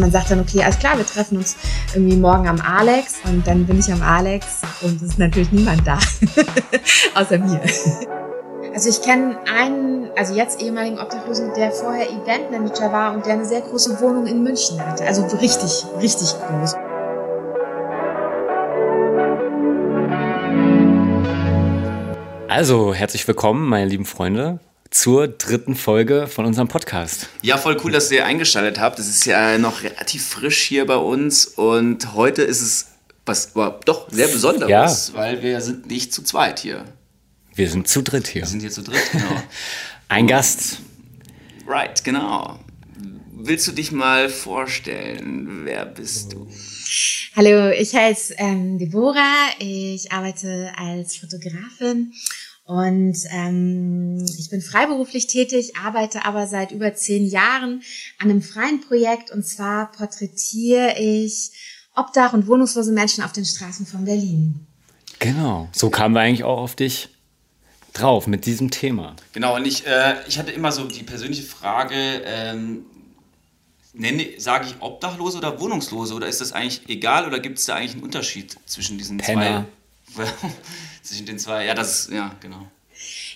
Also man sagt dann, okay, alles klar, wir treffen uns irgendwie morgen am Alex und dann bin ich am Alex und es ist natürlich niemand da, außer mir. Also ich kenne einen, also jetzt ehemaligen Obdachlosen, der vorher Eventmanager war und der eine sehr große Wohnung in München hatte. Also richtig, richtig groß. Also, herzlich willkommen, meine lieben Freunde, zur dritten Folge von unserem Podcast. Ja, voll cool, dass ihr eingeschaltet habt. Es ist ja noch relativ frisch hier bei uns und heute ist es was doch sehr Besonderes, ja. weil wir sind nicht zu zweit hier. Wir sind zu dritt hier. Wir sind hier zu dritt, genau. Ein Gast. Right, genau. Willst du dich mal vorstellen? Wer bist du? Hallo, ich heiße ähm, Deborah. Ich arbeite als Fotografin und ähm, ich bin freiberuflich tätig, arbeite aber seit über zehn Jahren an einem freien Projekt und zwar porträtiere ich Obdach- und wohnungslose Menschen auf den Straßen von Berlin. Genau, so kamen wir eigentlich auch auf dich drauf mit diesem Thema. Genau, und ich, äh, ich hatte immer so die persönliche Frage, ähm, nenne, sage ich Obdachlose oder Wohnungslose oder ist das eigentlich egal oder gibt es da eigentlich einen Unterschied zwischen diesen Penner. zwei? zwischen den zwei, ja, das ist, ja, genau.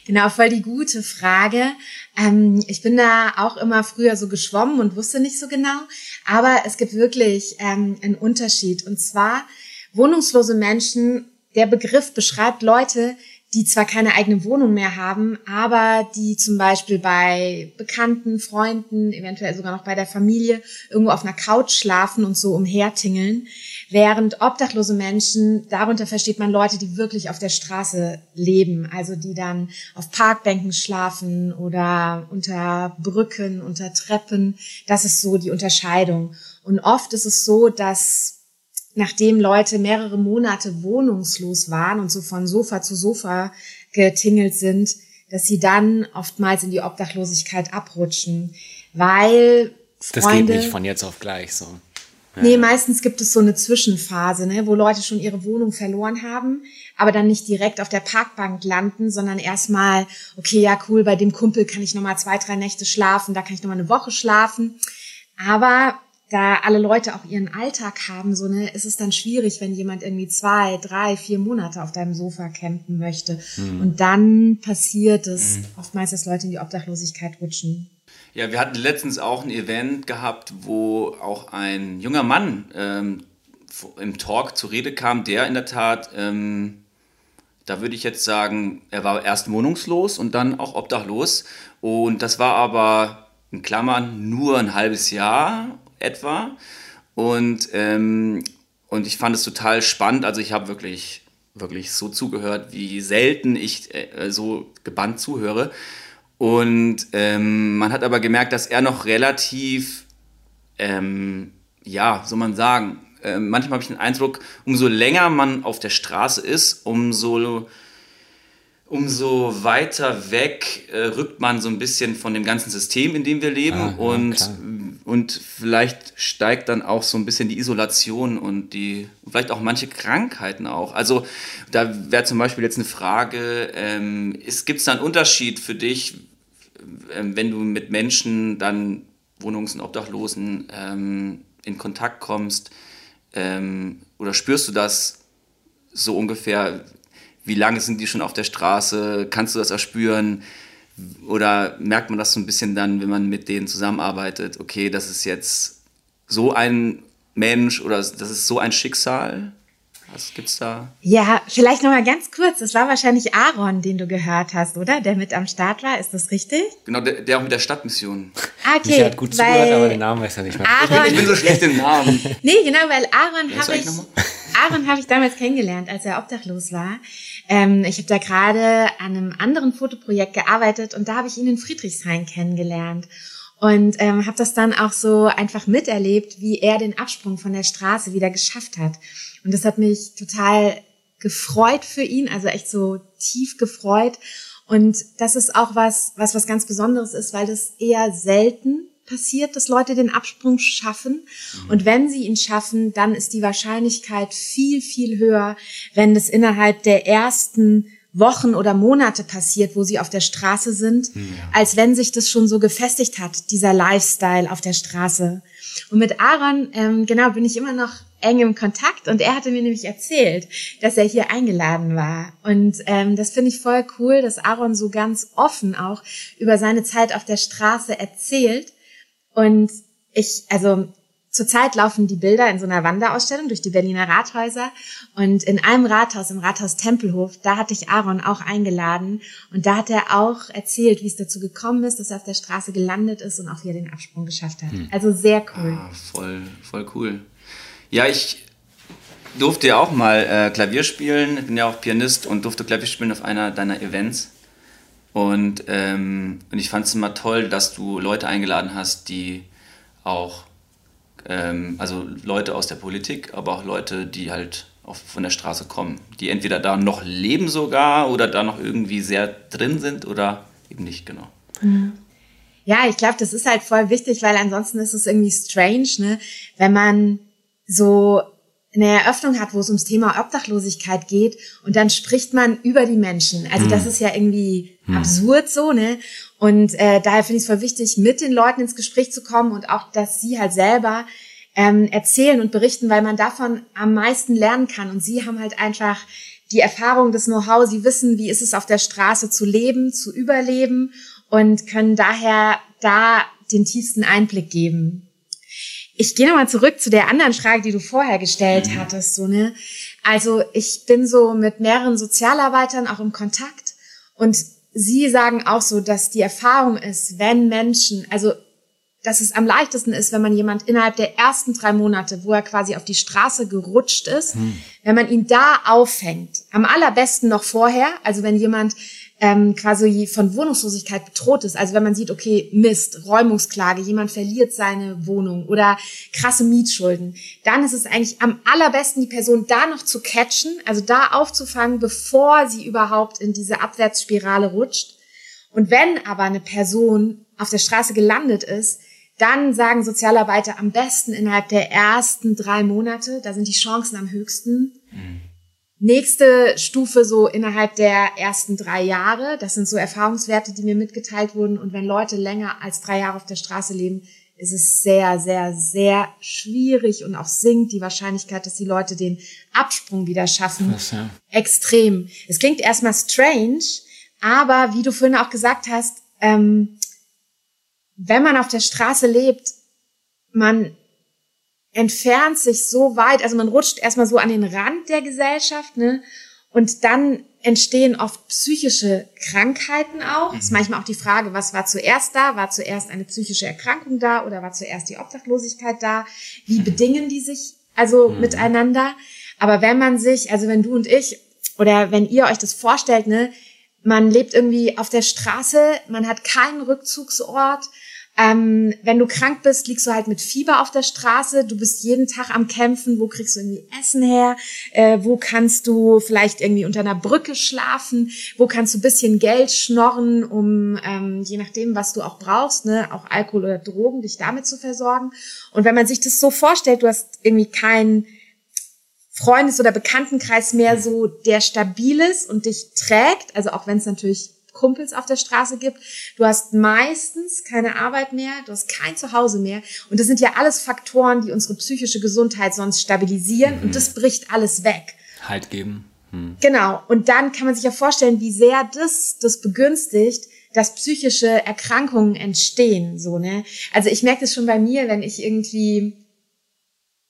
Genau, voll die gute Frage. Ähm, ich bin da auch immer früher so geschwommen und wusste nicht so genau, aber es gibt wirklich ähm, einen Unterschied. Und zwar wohnungslose Menschen, der Begriff beschreibt Leute, die zwar keine eigene Wohnung mehr haben, aber die zum Beispiel bei Bekannten, Freunden, eventuell sogar noch bei der Familie irgendwo auf einer Couch schlafen und so umhertingeln. Während obdachlose Menschen, darunter versteht man Leute, die wirklich auf der Straße leben, also die dann auf Parkbänken schlafen oder unter Brücken, unter Treppen. Das ist so die Unterscheidung. Und oft ist es so, dass nachdem Leute mehrere Monate wohnungslos waren und so von Sofa zu Sofa getingelt sind, dass sie dann oftmals in die Obdachlosigkeit abrutschen, weil Freunde, das geht nicht von jetzt auf gleich so. Ja. Nee, meistens gibt es so eine Zwischenphase, ne, wo Leute schon ihre Wohnung verloren haben, aber dann nicht direkt auf der Parkbank landen, sondern erstmal, okay, ja cool, bei dem Kumpel kann ich nochmal zwei, drei Nächte schlafen, da kann ich nochmal eine Woche schlafen. Aber da alle Leute auch ihren Alltag haben, so ne, ist es dann schwierig, wenn jemand irgendwie zwei, drei, vier Monate auf deinem Sofa campen möchte. Mhm. Und dann passiert es mhm. oftmals, dass Leute in die Obdachlosigkeit rutschen. Ja, wir hatten letztens auch ein Event gehabt, wo auch ein junger Mann ähm, im Talk zur Rede kam, der in der Tat, ähm, da würde ich jetzt sagen, er war erst wohnungslos und dann auch obdachlos. Und das war aber in Klammern nur ein halbes Jahr etwa. Und, ähm, und ich fand es total spannend. Also ich habe wirklich, wirklich so zugehört, wie selten ich äh, so gebannt zuhöre. Und ähm, man hat aber gemerkt, dass er noch relativ, ähm, ja, soll man sagen, äh, manchmal habe ich den Eindruck, umso länger man auf der Straße ist, umso umso weiter weg äh, rückt man so ein bisschen von dem ganzen System, in dem wir leben. Ah, und, klar. Und vielleicht steigt dann auch so ein bisschen die Isolation und die, vielleicht auch manche Krankheiten auch. Also da wäre zum Beispiel jetzt eine Frage, ähm, gibt es da einen Unterschied für dich, äh, wenn du mit Menschen dann Wohnungs- und Obdachlosen ähm, in Kontakt kommst? Ähm, oder spürst du das so ungefähr? wie lange sind die schon auf der Straße? Kannst du das erspüren? Oder merkt man das so ein bisschen dann, wenn man mit denen zusammenarbeitet? Okay, das ist jetzt so ein Mensch oder das ist so ein Schicksal? Was gibt's da? Ja, vielleicht noch mal ganz kurz. Das war wahrscheinlich Aaron, den du gehört hast, oder? Der mit am Start war. Ist das richtig? Genau, der, der auch mit der Stadtmission. Ah, okay. Der hat gut zugehört, aber den Namen weiß er nicht mehr. Aaron, ich, bin, ich bin so schlecht im Namen. nee, genau, weil Aaron habe ich, Aaron habe ich damals kennengelernt, als er obdachlos war. Ähm, ich habe da gerade an einem anderen Fotoprojekt gearbeitet und da habe ich ihn in Friedrichshain kennengelernt und ähm, habe das dann auch so einfach miterlebt, wie er den Absprung von der Straße wieder geschafft hat. Und das hat mich total gefreut für ihn, also echt so tief gefreut. Und das ist auch was, was was ganz Besonderes ist, weil das eher selten passiert, dass Leute den Absprung schaffen. Mhm. Und wenn sie ihn schaffen, dann ist die Wahrscheinlichkeit viel, viel höher, wenn das innerhalb der ersten Wochen oder Monate passiert, wo sie auf der Straße sind, ja. als wenn sich das schon so gefestigt hat, dieser Lifestyle auf der Straße. Und mit Aaron, ähm, genau, bin ich immer noch eng im Kontakt und er hatte mir nämlich erzählt, dass er hier eingeladen war. Und ähm, das finde ich voll cool, dass Aaron so ganz offen auch über seine Zeit auf der Straße erzählt. Und ich, also Zurzeit laufen die Bilder in so einer Wanderausstellung durch die Berliner Rathäuser und in einem Rathaus, im Rathaus Tempelhof, da hatte ich Aaron auch eingeladen und da hat er auch erzählt, wie es dazu gekommen ist, dass er auf der Straße gelandet ist und auch wie er den Absprung geschafft hat. Hm. Also sehr cool. Ah, voll, voll cool. Ja, ich durfte ja auch mal äh, Klavier spielen, bin ja auch Pianist und durfte Klavier spielen auf einer deiner Events. Und, ähm, und ich fand es immer toll, dass du Leute eingeladen hast, die auch ähm, also Leute aus der Politik, aber auch Leute, die halt auf, von der Straße kommen, die entweder da noch leben sogar oder da noch irgendwie sehr drin sind oder eben nicht, genau. Mhm. Ja, ich glaube, das ist halt voll wichtig, weil ansonsten ist es irgendwie strange, ne, wenn man so eine Eröffnung hat, wo es ums Thema Obdachlosigkeit geht und dann spricht man über die Menschen. Also das hm. ist ja irgendwie hm. absurd so, ne? Und äh, daher finde ich es voll wichtig, mit den Leuten ins Gespräch zu kommen und auch, dass sie halt selber ähm, erzählen und berichten, weil man davon am meisten lernen kann. Und sie haben halt einfach die Erfahrung, das Know-how, sie wissen, wie ist es auf der Straße zu leben, zu überleben und können daher da den tiefsten Einblick geben. Ich gehe nochmal zurück zu der anderen Frage, die du vorher gestellt mhm. hattest. So, ne? Also ich bin so mit mehreren Sozialarbeitern auch im Kontakt und sie sagen auch so, dass die Erfahrung ist, wenn Menschen, also dass es am leichtesten ist, wenn man jemand innerhalb der ersten drei Monate, wo er quasi auf die Straße gerutscht ist, hm. wenn man ihn da auffängt. Am allerbesten noch vorher, also wenn jemand ähm, quasi von Wohnungslosigkeit bedroht ist. Also wenn man sieht, okay, Mist, Räumungsklage, jemand verliert seine Wohnung oder krasse Mietschulden, dann ist es eigentlich am allerbesten, die Person da noch zu catchen, also da aufzufangen, bevor sie überhaupt in diese Abwärtsspirale rutscht. Und wenn aber eine Person auf der Straße gelandet ist, dann sagen Sozialarbeiter am besten innerhalb der ersten drei Monate, da sind die Chancen am höchsten, mhm. Nächste Stufe so innerhalb der ersten drei Jahre. Das sind so Erfahrungswerte, die mir mitgeteilt wurden. Und wenn Leute länger als drei Jahre auf der Straße leben, ist es sehr, sehr, sehr schwierig und auch sinkt die Wahrscheinlichkeit, dass die Leute den Absprung wieder schaffen, Krass, ja. extrem. Es klingt erstmal strange, aber wie du vorhin auch gesagt hast, ähm, wenn man auf der Straße lebt, man entfernt sich so weit, also man rutscht erstmal so an den Rand der Gesellschaft, ne? Und dann entstehen oft psychische Krankheiten auch. Mhm. ist manchmal auch die Frage, was war zuerst da? War zuerst eine psychische Erkrankung da oder war zuerst die Obdachlosigkeit da? Wie mhm. bedingen die sich also mhm. miteinander? Aber wenn man sich, also wenn du und ich oder wenn ihr euch das vorstellt, ne, man lebt irgendwie auf der Straße, man hat keinen Rückzugsort, ähm, wenn du krank bist, liegst du halt mit Fieber auf der Straße. Du bist jeden Tag am Kämpfen. Wo kriegst du irgendwie Essen her? Äh, wo kannst du vielleicht irgendwie unter einer Brücke schlafen? Wo kannst du bisschen Geld schnorren, um ähm, je nachdem, was du auch brauchst, ne, auch Alkohol oder Drogen, dich damit zu versorgen? Und wenn man sich das so vorstellt, du hast irgendwie keinen Freundes- oder Bekanntenkreis mehr so, der stabil ist und dich trägt, also auch wenn es natürlich Kumpels auf der Straße gibt. Du hast meistens keine Arbeit mehr, du hast kein Zuhause mehr. Und das sind ja alles Faktoren, die unsere psychische Gesundheit sonst stabilisieren. Mhm. Und das bricht alles weg. Halt geben. Hm. Genau. Und dann kann man sich ja vorstellen, wie sehr das, das begünstigt, dass psychische Erkrankungen entstehen, so, ne? Also ich merke das schon bei mir, wenn ich irgendwie,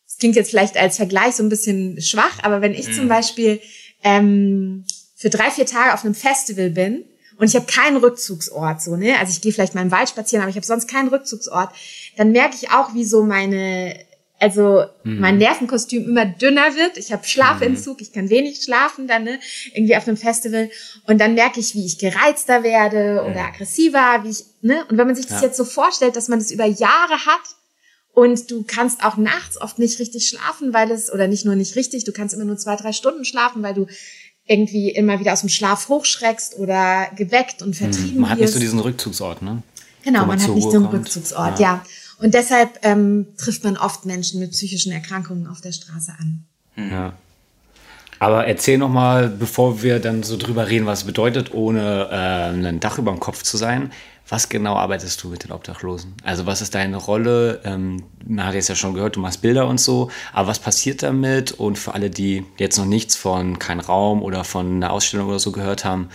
es klingt jetzt vielleicht als Vergleich so ein bisschen schwach, aber wenn ich mhm. zum Beispiel ähm, für drei, vier Tage auf einem Festival bin und ich habe keinen Rückzugsort, so, ne? Also ich gehe vielleicht mal im Wald spazieren, aber ich habe sonst keinen Rückzugsort. Dann merke ich auch, wie so meine, also mhm. mein Nervenkostüm immer dünner wird. Ich habe Schlafentzug, mhm. ich kann wenig schlafen dann, ne? Irgendwie auf einem Festival. Und dann merke ich, wie ich gereizter werde oder mhm. aggressiver, wie ich, ne? Und wenn man sich das ja. jetzt so vorstellt, dass man das über Jahre hat, und du kannst auch nachts oft nicht richtig schlafen, weil es, oder nicht nur nicht richtig, du kannst immer nur zwei, drei Stunden schlafen, weil du irgendwie immer wieder aus dem Schlaf hochschreckst oder geweckt und hm, vertrieben Man hat nicht so diesen Rückzugsort, ne? Genau, man, hat nicht so einen Rückzugsort, ja. ja. Und deshalb ähm, trifft man oft Menschen mit psychischen Erkrankungen auf der Straße an. Hm. Ja. Aber erzähl noch mal, bevor wir dann so drüber reden, was es bedeutet, ohne äh, ein Dach über dem Kopf zu sein. Was genau arbeitest du mit den Obdachlosen? Also was ist deine Rolle? Ähm, man hat jetzt ja schon gehört, du machst Bilder und so, aber was passiert damit? Und für alle, die jetzt noch nichts von Kein Raum oder von einer Ausstellung oder so gehört haben,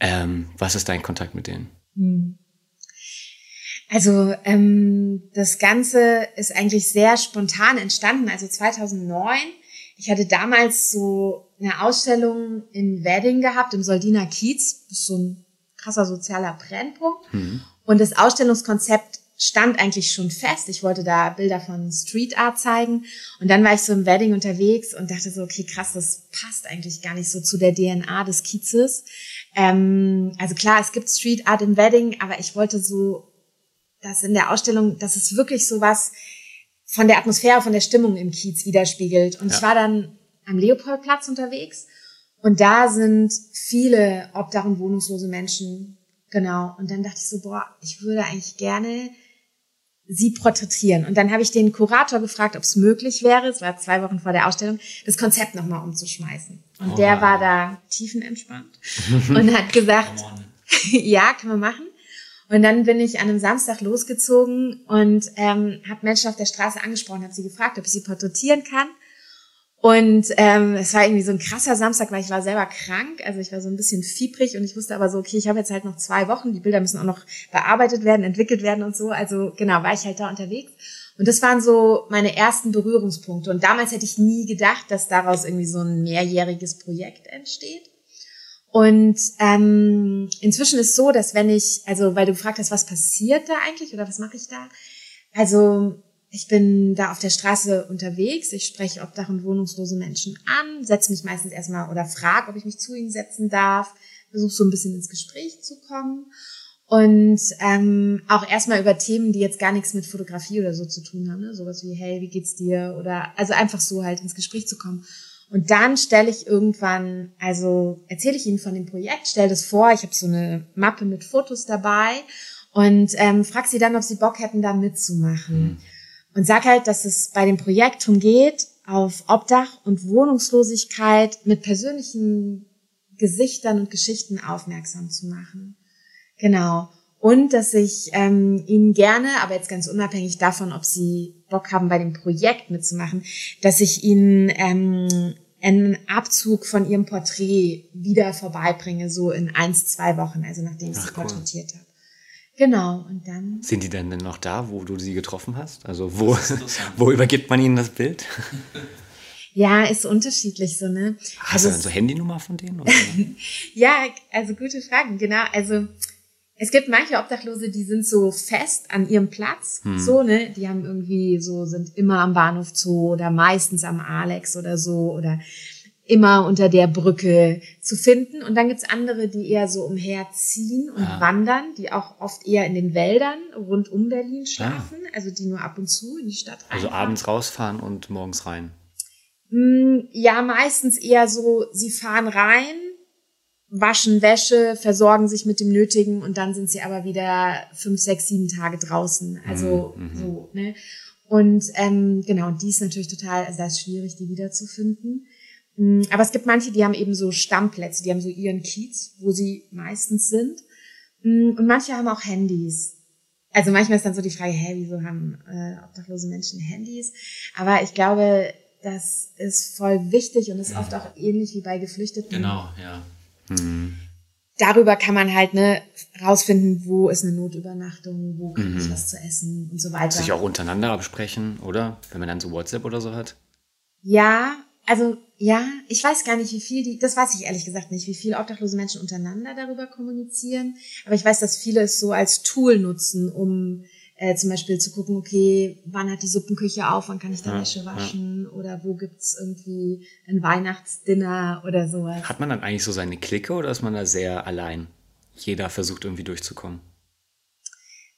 ähm, was ist dein Kontakt mit denen? Hm. Also ähm, das Ganze ist eigentlich sehr spontan entstanden. Also 2009 ich hatte damals so eine Ausstellung in Wedding gehabt, im Soldiner Kiez. Das ist so ein krasser sozialer Brennpunkt. Mhm. Und das Ausstellungskonzept stand eigentlich schon fest. Ich wollte da Bilder von Street Art zeigen. Und dann war ich so im Wedding unterwegs und dachte so, okay, krass, das passt eigentlich gar nicht so zu der DNA des Kiezes. Ähm, also klar, es gibt Street Art im Wedding, aber ich wollte so, dass in der Ausstellung, dass es wirklich so was von der Atmosphäre, von der Stimmung im Kiez widerspiegelt. Und ja. ich war dann am Leopoldplatz unterwegs und da sind viele obdach- und wohnungslose Menschen. Genau. Und dann dachte ich so, boah, ich würde eigentlich gerne sie porträtieren. Und dann habe ich den Kurator gefragt, ob es möglich wäre, es war zwei Wochen vor der Ausstellung, das Konzept nochmal umzuschmeißen. Und oh. der war da tiefenentspannt und hat gesagt, ja, kann man machen. Und dann bin ich an einem Samstag losgezogen und ähm, habe Menschen auf der Straße angesprochen, habe sie gefragt, ob ich sie porträtieren kann. Und ähm, es war irgendwie so ein krasser Samstag, weil ich war selber krank, also ich war so ein bisschen fiebrig und ich wusste aber so, okay, ich habe jetzt halt noch zwei Wochen, die Bilder müssen auch noch bearbeitet werden, entwickelt werden und so. Also genau, war ich halt da unterwegs. Und das waren so meine ersten Berührungspunkte. Und damals hätte ich nie gedacht, dass daraus irgendwie so ein mehrjähriges Projekt entsteht. Und ähm, inzwischen ist so, dass wenn ich, also weil du gefragt hast, was passiert da eigentlich oder was mache ich da? Also ich bin da auf der Straße unterwegs, ich spreche Obdach- und wohnungslose Menschen an, setze mich meistens erstmal oder frage, ob ich mich zu ihnen setzen darf, versuche so ein bisschen ins Gespräch zu kommen und ähm, auch erstmal über Themen, die jetzt gar nichts mit Fotografie oder so zu tun haben, ne? sowas wie hey, wie geht's dir oder also einfach so halt ins Gespräch zu kommen. Und dann stelle ich irgendwann, also erzähle ich ihnen von dem Projekt, stelle das vor, ich habe so eine Mappe mit Fotos dabei und ähm, frage sie dann, ob sie Bock hätten, da mitzumachen. Mhm. Und sag halt, dass es bei dem Projekt darum geht, auf Obdach und Wohnungslosigkeit mit persönlichen Gesichtern und Geschichten aufmerksam zu machen. Genau. Und dass ich ähm, Ihnen gerne, aber jetzt ganz unabhängig davon, ob Sie Bock haben, bei dem Projekt mitzumachen, dass ich Ihnen ähm, einen Abzug von Ihrem Porträt wieder vorbeibringe, so in eins, zwei Wochen, also nachdem ich Ach, Sie cool. porträtiert habe. Genau, und dann. Sind die denn denn noch da, wo du sie getroffen hast? Also wo, wo übergibt man ihnen das Bild? Ja, ist unterschiedlich so, ne? Hast also, du dann so Handynummer von denen? ja, also gute Fragen, genau. Also es gibt manche Obdachlose, die sind so fest an ihrem Platz, hm. so, ne? Die haben irgendwie so, sind immer am Bahnhof Zoo oder meistens am Alex oder so oder immer unter der Brücke zu finden. Und dann gibt's andere, die eher so umherziehen und ah. wandern, die auch oft eher in den Wäldern rund um Berlin ah. schlafen, ah. also die nur ab und zu in die Stadt rein. Also abends rausfahren und morgens rein. Mm, ja, meistens eher so, sie fahren rein, waschen Wäsche, versorgen sich mit dem Nötigen und dann sind sie aber wieder fünf, sechs, sieben Tage draußen. Also mhm. so, ne? Und ähm, genau, und die ist natürlich total, also das ist schwierig, die wiederzufinden. Mm, aber es gibt manche, die haben eben so Stammplätze, die haben so ihren Kiez, wo sie meistens sind. Mm, und manche haben auch Handys. Also manchmal ist dann so die Frage, hä, wieso haben äh, obdachlose Menschen Handys? Aber ich glaube, das ist voll wichtig und ist oft auch ähnlich wie bei Geflüchteten. Genau, ja Mhm. Darüber kann man halt ne, rausfinden, wo ist eine Notübernachtung, wo kann mhm. ich was zu essen und so weiter. Sich auch untereinander absprechen, oder? Wenn man dann so WhatsApp oder so hat? Ja, also ja, ich weiß gar nicht, wie viel die, das weiß ich ehrlich gesagt nicht, wie viele obdachlose Menschen untereinander darüber kommunizieren. Aber ich weiß, dass viele es so als Tool nutzen, um äh, zum Beispiel zu gucken, okay, wann hat die Suppenküche auf, wann kann ich da ja, Wäsche waschen ja. oder wo gibt's irgendwie ein Weihnachtsdinner oder sowas. Hat man dann eigentlich so seine Clique oder ist man da sehr allein? Jeder versucht irgendwie durchzukommen.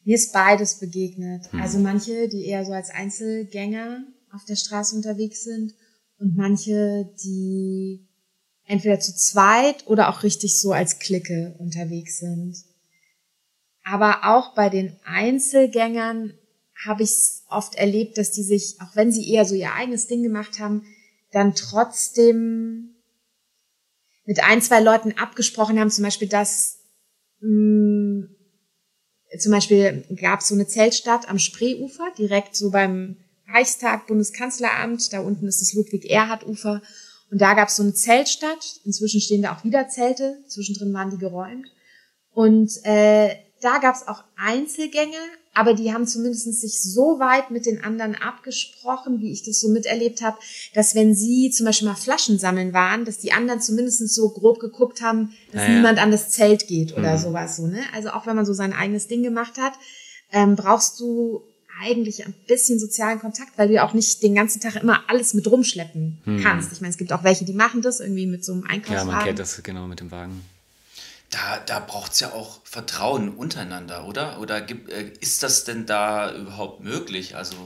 Mir ist beides begegnet. Hm. Also manche, die eher so als Einzelgänger auf der Straße unterwegs sind und manche, die entweder zu zweit oder auch richtig so als Clique unterwegs sind. Aber auch bei den Einzelgängern habe ich es oft erlebt, dass die sich, auch wenn sie eher so ihr eigenes Ding gemacht haben, dann trotzdem mit ein, zwei Leuten abgesprochen haben, zum Beispiel, dass mh, mm, zum Beispiel gab es so eine Zeltstadt am Spreeufer, direkt so beim Reichstag, Bundeskanzleramt, da unten ist das Ludwig-Erhard-Ufer. Und da gab es so eine Zeltstadt. Inzwischen stehen da auch wieder Zelte. Zwischendrin waren die geräumt. Und äh, da gab es auch Einzelgänge, aber die haben zumindest sich so weit mit den anderen abgesprochen, wie ich das so miterlebt habe, dass wenn sie zum Beispiel mal Flaschen sammeln waren, dass die anderen zumindest so grob geguckt haben, dass ja, niemand an das Zelt geht oder mhm. sowas so. Ne? Also auch wenn man so sein eigenes Ding gemacht hat, ähm, brauchst du eigentlich ein bisschen sozialen Kontakt, weil du ja auch nicht den ganzen Tag immer alles mit rumschleppen mhm. kannst. Ich meine, es gibt auch welche, die machen das irgendwie mit so einem Einkaufswagen. Ja, man kennt das genau mit dem Wagen da, da braucht es ja auch Vertrauen untereinander, oder? Oder gibt, äh, ist das denn da überhaupt möglich? Also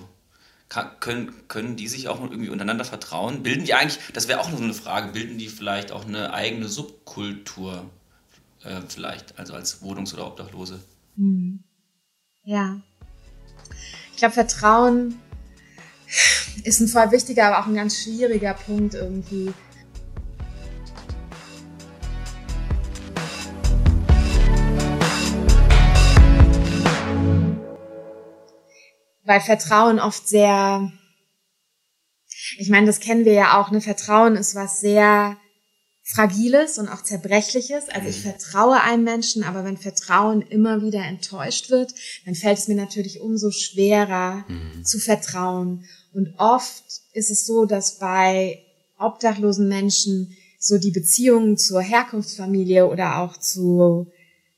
kann, können, können die sich auch irgendwie untereinander vertrauen? Bilden die eigentlich, das wäre auch noch so eine Frage, bilden die vielleicht auch eine eigene Subkultur äh, vielleicht, also als Wohnungs- oder Obdachlose? Hm. Ja. Ich glaube, Vertrauen ist ein voll wichtiger, aber auch ein ganz schwieriger Punkt irgendwie. weil Vertrauen oft sehr, ich meine, das kennen wir ja auch, ne? Vertrauen ist was sehr Fragiles und auch Zerbrechliches. Also ich mhm. vertraue einem Menschen, aber wenn Vertrauen immer wieder enttäuscht wird, dann fällt es mir natürlich umso schwerer mhm. zu vertrauen. Und oft ist es so, dass bei obdachlosen Menschen so die Beziehungen zur Herkunftsfamilie oder auch zu,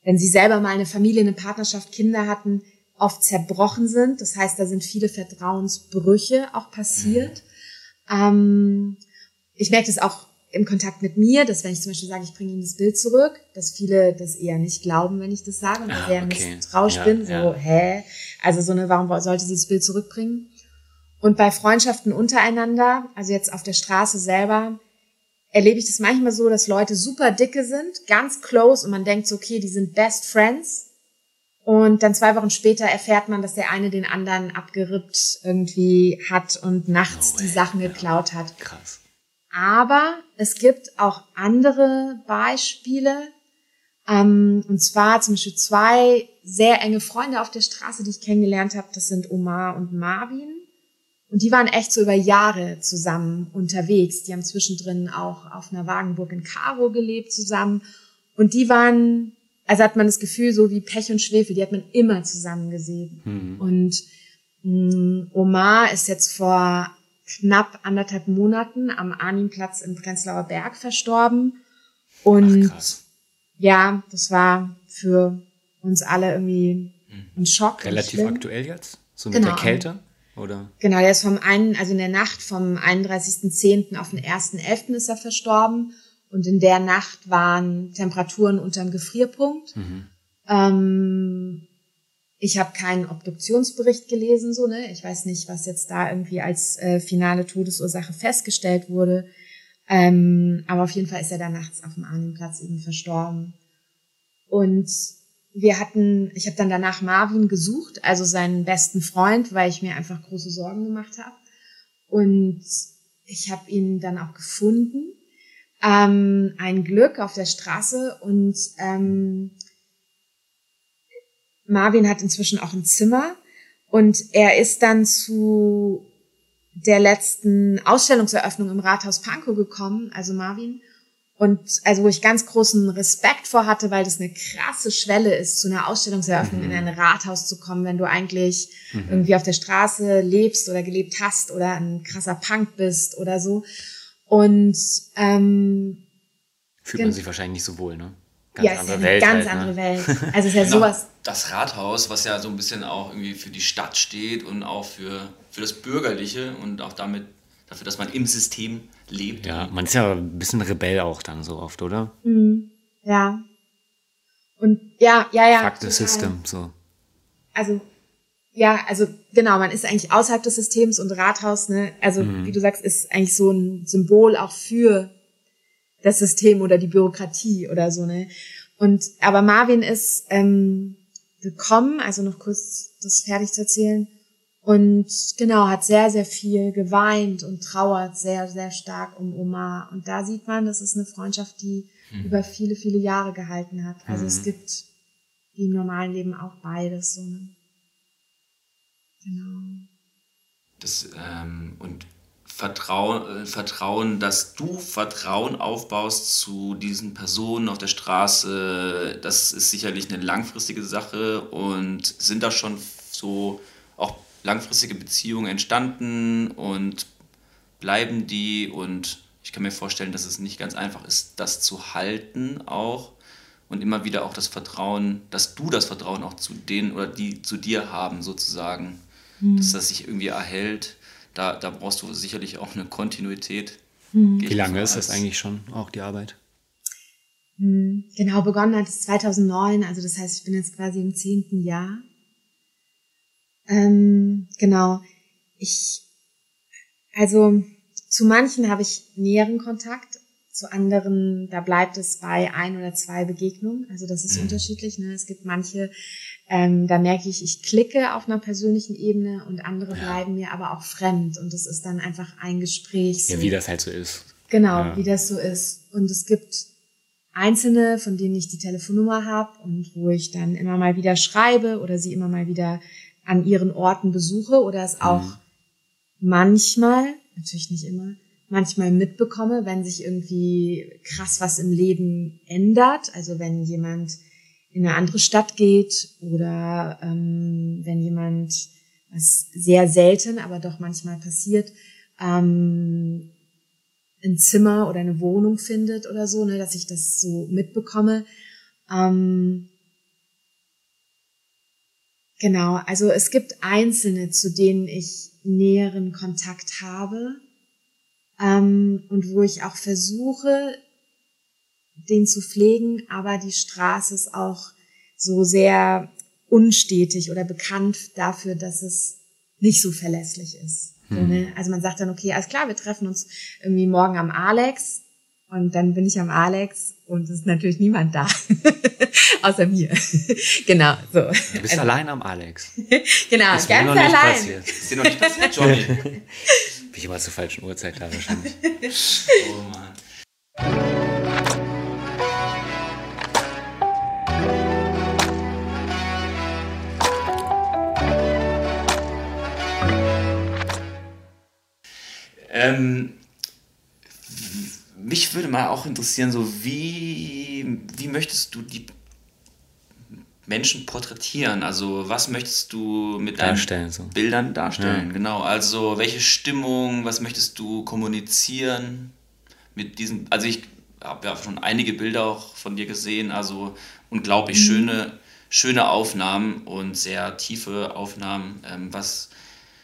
wenn sie selber mal eine Familie, eine Partnerschaft, Kinder hatten, oft zerbrochen sind. Das heißt, da sind viele Vertrauensbrüche auch passiert. Mhm. Ähm, ich merke das auch im Kontakt mit mir, dass wenn ich zum Beispiel sage, ich bringe Ihnen das Bild zurück, dass viele das eher nicht glauben, wenn ich das sage und ah, sehr okay. misstrauisch ja, bin. So, ja. hä? Also so eine, warum sollte sie das Bild zurückbringen? Und bei Freundschaften untereinander, also jetzt auf der Straße selber, erlebe ich das manchmal so, dass Leute super dicke sind, ganz close und man denkt so, okay, die sind best friends und dann zwei Wochen später erfährt man, dass der eine den anderen abgerippt irgendwie hat und nachts no die Sachen geklaut hat. Krass. Aber es gibt auch andere Beispiele. Ähm, und zwar zum Beispiel zwei sehr enge Freunde auf der Straße, die ich kennengelernt habe. Das sind Omar und Marvin. Und die waren echt so über Jahre zusammen unterwegs. Die haben zwischendrin auch auf einer Wagenburg in Karo gelebt zusammen. Und die waren also hat man das Gefühl, so wie Pech und Schwefel, die hat man immer zusammen gesehen. Mhm. Und mh, mm, Omar ist jetzt vor knapp anderthalb Monaten am Arnimplatz im Prenzlauer Berg verstorben. Und Ach, ja, das war für uns alle irgendwie ein Schock. Relativ aktuell jetzt? So mit genau. der Kälte? Oder? Genau, der ist vom einen, also in der Nacht vom 31.10. auf den 1.11. ist er verstorben. Und in der Nacht waren Temperaturen unterm Gefrierpunkt. Mhm. Ähm, ich habe keinen Obduktionsbericht gelesen, so ne. Ich weiß nicht, was jetzt da irgendwie als äh, finale Todesursache festgestellt wurde. Ähm, aber auf jeden Fall ist er da nachts auf dem Arnimplatz eben verstorben. Und wir hatten, ich habe dann danach Marvin gesucht, also seinen besten Freund, weil ich mir einfach große Sorgen gemacht habe. Und ich habe ihn dann auch gefunden ähm, ein Glück auf der Straße und ähm, Marvin hat inzwischen auch ein Zimmer und er ist dann zu der letzten Ausstellungseröffnung im Rathaus Pankow gekommen, also Marvin. Und also wo ich ganz großen Respekt vor hatte, weil das eine krasse Schwelle ist, zu einer Ausstellungseröffnung mhm. in ein Rathaus zu kommen, wenn du eigentlich mhm. irgendwie auf der Straße lebst oder gelebt hast oder ein krasser Punk bist oder so. Und ähm, fühlt man sich wahrscheinlich nicht so wohl, ne? Ganz ja, andere ist ja eine Welt ganz halt, andere ne? Welt. Also es ist ja sowas. Das Rathaus, was ja so ein bisschen auch irgendwie für die Stadt steht und auch für, für das Bürgerliche und auch damit dafür, dass man im System lebt. Ja, man ist ja ein bisschen Rebell auch dann so oft, oder? Mhm. Ja. Und ja, ja, ja. Fuck the system, so. Also ja, also genau, man ist eigentlich außerhalb des Systems und Rathaus, ne, also mhm. wie du sagst, ist eigentlich so ein Symbol auch für das System oder die Bürokratie oder so, ne. Und aber Marvin ist ähm, gekommen, also noch kurz das fertig zu erzählen. Und genau, hat sehr, sehr viel geweint und trauert sehr, sehr stark um Oma. Und da sieht man, das ist eine Freundschaft, die mhm. über viele, viele Jahre gehalten hat. Also mhm. es gibt im normalen Leben auch beides. So ne? Genau. Das, ähm, und Vertrauen, äh, Vertrauen, dass du Vertrauen aufbaust zu diesen Personen auf der Straße, das ist sicherlich eine langfristige Sache und sind da schon so auch langfristige Beziehungen entstanden und bleiben die und ich kann mir vorstellen, dass es nicht ganz einfach ist, das zu halten auch und immer wieder auch das Vertrauen, dass du das Vertrauen auch zu denen oder die zu dir haben sozusagen, mhm. dass das sich irgendwie erhält. Da, da brauchst du sicherlich auch eine Kontinuität. Mhm. Wie lange ist das eigentlich schon, auch die Arbeit? Hm, genau, begonnen hat es 2009, also das heißt, ich bin jetzt quasi im zehnten Jahr. Ähm, genau, ich, also zu manchen habe ich näheren Kontakt, zu anderen, da bleibt es bei ein oder zwei Begegnungen. Also das ist mhm. unterschiedlich. Ne? Es gibt manche, ähm, da merke ich, ich klicke auf einer persönlichen Ebene und andere ja. bleiben mir aber auch fremd. Und es ist dann einfach ein Gespräch. So. Ja, wie das halt so ist. Genau, ja. wie das so ist. Und es gibt Einzelne, von denen ich die Telefonnummer habe und wo ich dann immer mal wieder schreibe oder sie immer mal wieder an ihren Orten besuche oder es auch mhm. manchmal, natürlich nicht immer, manchmal mitbekomme, wenn sich irgendwie krass was im Leben ändert. Also wenn jemand in eine andere Stadt geht oder ähm, wenn jemand, was sehr selten, aber doch manchmal passiert, ähm, ein Zimmer oder eine Wohnung findet oder so, ne, dass ich das so mitbekomme. Ähm, genau, also es gibt Einzelne, zu denen ich näheren Kontakt habe ähm, und wo ich auch versuche, den zu pflegen, aber die Straße ist auch so sehr unstetig oder bekannt dafür, dass es nicht so verlässlich ist. Hm. Ne? Also man sagt dann, okay, alles klar, wir treffen uns irgendwie morgen am Alex und dann bin ich am Alex und es ist natürlich niemand da. Außer mir. genau, so. Du bist also, allein am Alex. genau, das ganz allein. Passiert. Ist dir noch nicht passiert, Johnny? Bin ich immer zur falschen Uhrzeit da wahrscheinlich. oh Mann. Ähm, mich würde mal auch interessieren, so wie, wie möchtest du die Menschen porträtieren? Also was möchtest du mit deinen so. Bildern darstellen? Ja. Genau, also welche Stimmung, was möchtest du kommunizieren mit diesem, also ich habe ja schon einige Bilder auch von dir gesehen, also unglaublich mhm. schöne, schöne Aufnahmen und sehr tiefe Aufnahmen. Ähm, was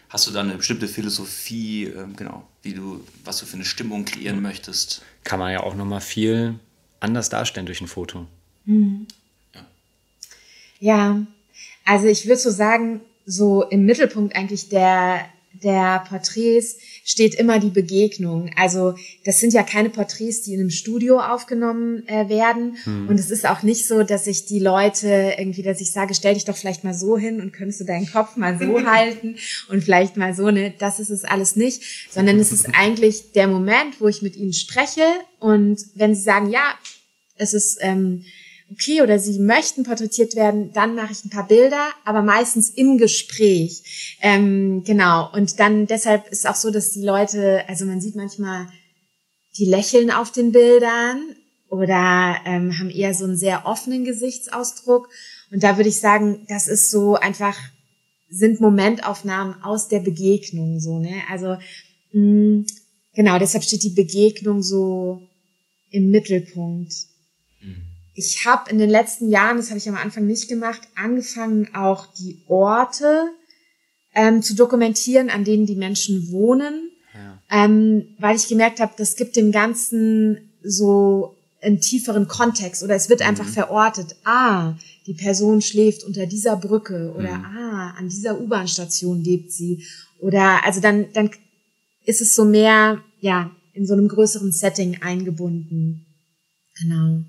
hast du da eine bestimmte Philosophie, ähm, genau, wie du, was du für eine Stimmung kreieren möchtest? Kann man ja auch nochmal viel anders darstellen durch ein Foto. Mhm. Ja, also ich würde so sagen, so im Mittelpunkt eigentlich der, der Porträts steht immer die Begegnung. Also das sind ja keine Porträts, die in einem Studio aufgenommen äh, werden. Hm. Und es ist auch nicht so, dass ich die Leute irgendwie, dass ich sage, stell dich doch vielleicht mal so hin und könntest du deinen Kopf mal so halten und vielleicht mal so, ne, das ist es alles nicht, sondern es ist eigentlich der Moment, wo ich mit ihnen spreche und wenn sie sagen, ja, es ist ähm, okay oder sie möchten porträtiert werden, dann mache ich ein paar Bilder, aber meistens im Gespräch. Ähm, genau. Und dann deshalb ist auch so, dass die Leute, also man sieht manchmal, die lächeln auf den Bildern oder ähm, haben eher so einen sehr offenen Gesichtsausdruck. Und da würde ich sagen, das ist so einfach, sind Momentaufnahmen aus der Begegnung so, ne? Also mh, genau, deshalb steht die Begegnung so im Mittelpunkt ich habe in den letzten Jahren, das habe ich am Anfang nicht gemacht, angefangen auch die Orte ähm, zu dokumentieren, an denen die Menschen wohnen, ja. ähm, weil ich gemerkt habe, das gibt dem Ganzen so einen tieferen Kontext oder es wird mhm. einfach verortet. Ah, die Person schläft unter dieser Brücke oder mhm. ah, an dieser U-Bahn-Station lebt sie oder also dann dann ist es so mehr ja in so einem größeren Setting eingebunden. Genau.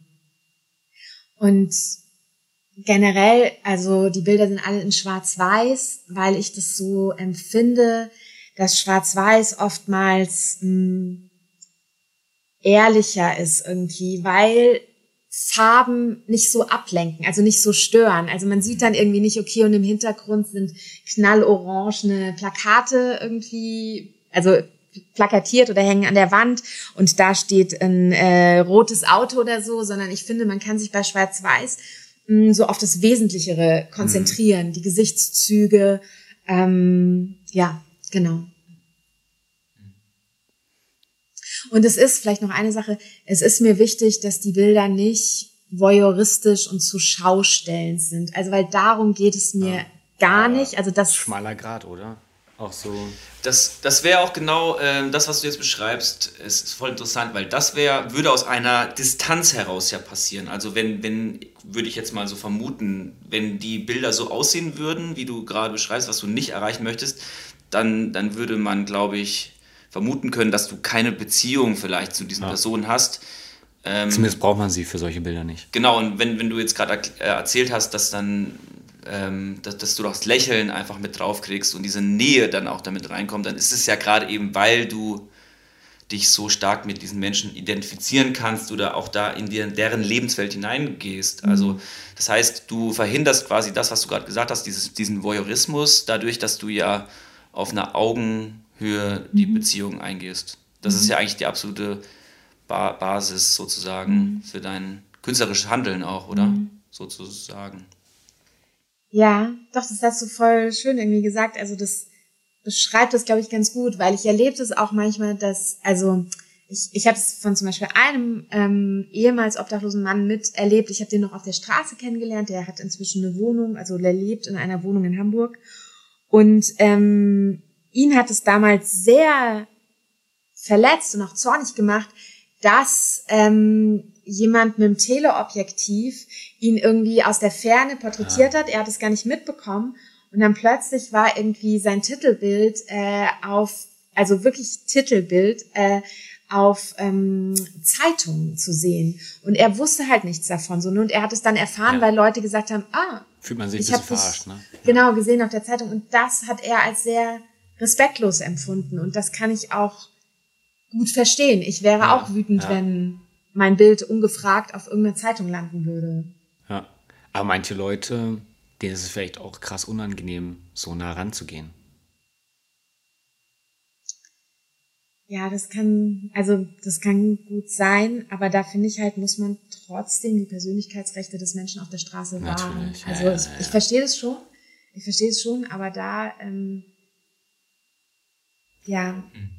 Und generell, also die Bilder sind alle in Schwarz-Weiß, weil ich das so empfinde, dass Schwarz-Weiß oftmals mh, hm, ehrlicher ist irgendwie, weil Farben nicht so ablenken, also nicht so stören. Also man sieht dann irgendwie nicht, okay, und im Hintergrund sind knallorangene Plakate irgendwie, also plakatiert oder hängen an der Wand und da steht ein äh, rotes Auto oder so, sondern ich finde, man kann sich bei Schwarz-Weiß mm, so auf das Wesentlichere konzentrieren, mhm. die Gesichtszüge, ähm, ja, genau. Und es ist vielleicht noch eine Sache, es ist mir wichtig, dass die Bilder nicht voyeuristisch und zu schaustellend sind. Also weil darum geht es mir ja. gar nicht. Also das schmaler Grad, oder? Auch so. Das, das wäre auch genau äh, das, was du jetzt beschreibst, ist, ist voll interessant, weil das wäre, würde aus einer Distanz heraus ja passieren. Also wenn, wenn, würde ich jetzt mal so vermuten, wenn die Bilder so aussehen würden, wie du gerade beschreibst, was du nicht erreichen möchtest, dann, dann würde man, glaube ich, vermuten können, dass du keine Beziehung vielleicht zu diesen ja. Personen hast. Ähm, Zumindest braucht man sie für solche Bilder nicht. Genau, und wenn, wenn du jetzt gerade äh, erzählt hast, dass dann ähm, dass, dass, du das Lächeln einfach mit draufkriegst und diese Nähe dann auch damit reinkommt, dann ist es ja gerade eben, weil du dich so stark mit diesen Menschen identifizieren kannst oder auch da in deren Lebenswelt hineingehst. Mhm. Also das heißt, du verhinderst quasi das, was du gerade gesagt hast, dieses, diesen Voyeurismus, dadurch, dass du ja auf einer Augenhöhe die mhm. Beziehung eingehst. Das mhm. ist ja eigentlich die absolute ba Basis sozusagen mhm. für dein künstlerisches Handeln auch, oder? Mhm. Sozusagen. Ja, doch, das hast du voll schön irgendwie gesagt. Also das beschreibt das, glaube ich, ganz gut, weil ich erlebe das auch manchmal, dass, also ich, ich habe es von zum Beispiel einem ähm, ehemals obdachlosen Mann miterlebt. Ich habe den noch auf der Straße kennengelernt. Der hat inzwischen eine Wohnung, also der lebt in einer Wohnung in Hamburg. Und ähm, ihn hat es damals sehr verletzt und auch zornig gemacht, dass ähm, jemand mit dem Teleobjektiv ihn irgendwie aus der Ferne porträtiert ja. hat. Er hat es gar nicht mitbekommen. Und dann plötzlich war irgendwie sein Titelbild äh, auf, also wirklich Titelbild, äh, auf ähm, Zeitungen zu sehen. Und er wusste halt nichts davon. So, und er hat es dann erfahren, ja. weil Leute gesagt haben, ah, fühlt man sich ich habe verarscht, ne? genau gesehen auf der Zeitung. Und das hat er als sehr respektlos empfunden. Und das kann ich auch gut verstehen. Ich wäre ja, auch wütend, ja. wenn mein Bild ungefragt auf irgendeiner Zeitung landen würde. Ja, aber manche Leute, denen ist es vielleicht auch krass unangenehm, so nah ranzugehen. Ja, das kann, also das kann gut sein, aber da finde ich halt, muss man trotzdem die Persönlichkeitsrechte des Menschen auf der Straße wahren. Natürlich. Also ja, ja, ich, ich verstehe das schon, ich verstehe es schon, aber da, ähm, ja, mhm.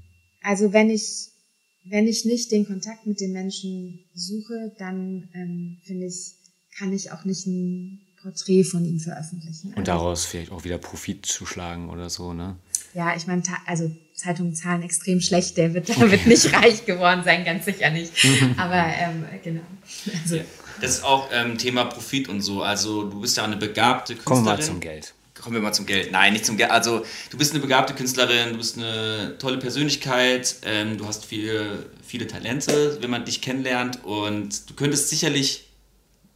also wenn ich wenn ich nicht den Kontakt mit den Menschen suche, dann ähm, finde ich, kann ich auch nicht ein Porträt von ihm veröffentlichen. Und daraus vielleicht auch wieder Profit zu schlagen oder so, ne? Ja, ich meine, also Zeitungen zahlen extrem schlecht, der wird, der wird nicht reich geworden sein, ganz sicher nicht. Aber ähm, genau. Also, das ist auch ähm, Thema Profit und so. Also du bist ja eine begabte Künstlerin. Kommen wir mal zum Geld kommen wir mal zum Geld. Nein, nicht zum Geld. Also, du bist eine begabte Künstlerin, du bist eine tolle Persönlichkeit, ähm, du hast viel, viele Talente, wenn man dich kennenlernt und du könntest sicherlich,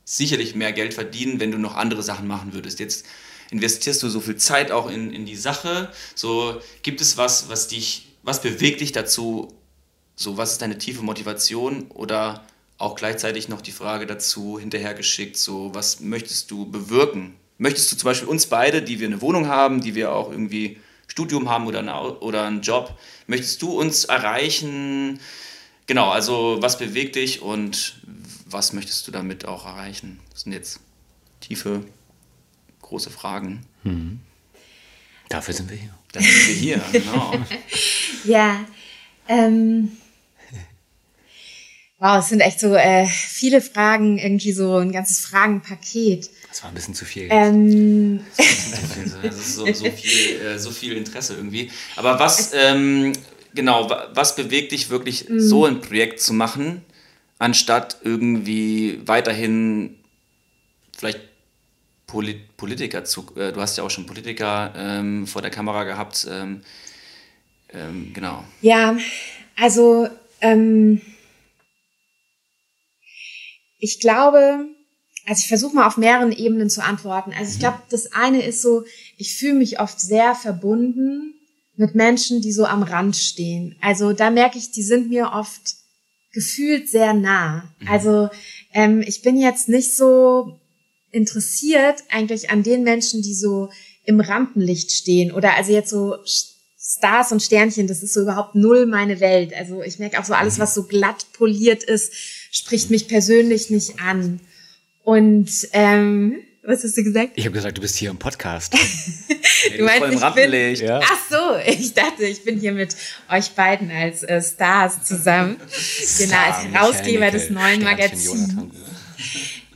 sicherlich mehr Geld verdienen, wenn du noch andere Sachen machen würdest. Jetzt investierst du so viel Zeit auch in, in die Sache. So, gibt es was, was dich, was bewegt dich dazu? So, was ist deine tiefe Motivation? Oder auch gleichzeitig noch die Frage dazu hinterhergeschickt, so, was möchtest du bewirken möchtest du zum Beispiel uns beide, die wir eine Wohnung haben, die wir auch irgendwie Studium haben oder, eine, oder einen Job, möchtest du uns erreichen? Genau, also was bewegt dich und was möchtest du damit auch erreichen? Das sind jetzt tiefe, große Fragen. Mhm. Dafür sind wir hier. Dafür sind wir hier, genau. ja, ähm, wow, es sind echt so äh, viele Fragen, irgendwie so ein ganzes Fragenpaket. Das war ein bisschen zu viel. Ähm. Das ist so, so, viel, äh, so viel Interesse irgendwie. Aber was, ähm, genau, was bewegt dich wirklich, mhm. so ein Projekt zu machen, anstatt irgendwie weiterhin vielleicht Polit Politiker zu. Äh, du hast ja auch schon Politiker ähm, vor der Kamera gehabt. Ähm, ähm, genau. Ja, also ähm, ich glaube, also ich versuche mal auf mehreren Ebenen zu antworten. Also ich glaube, das eine ist so, ich fühle mich oft sehr verbunden mit Menschen, die so am Rand stehen. Also da merke ich, die sind mir oft gefühlt sehr nah. Mhm. Also ähm, ich bin jetzt nicht so interessiert eigentlich an den Menschen, die so im Rampenlicht stehen oder also jetzt so Stars und Sternchen, das ist so überhaupt null meine Welt. Also ich merke auch so alles, mhm. was so glatt poliert ist, spricht mich persönlich nicht an. Und ähm, was hast du gesagt? Ich habe gesagt, du bist hier im Podcast. du meinst, ich bin, ja. Ach so, ich dachte, ich bin hier mit euch beiden als äh, Stars zusammen. genau, als Herausgeber des neuen Magazins.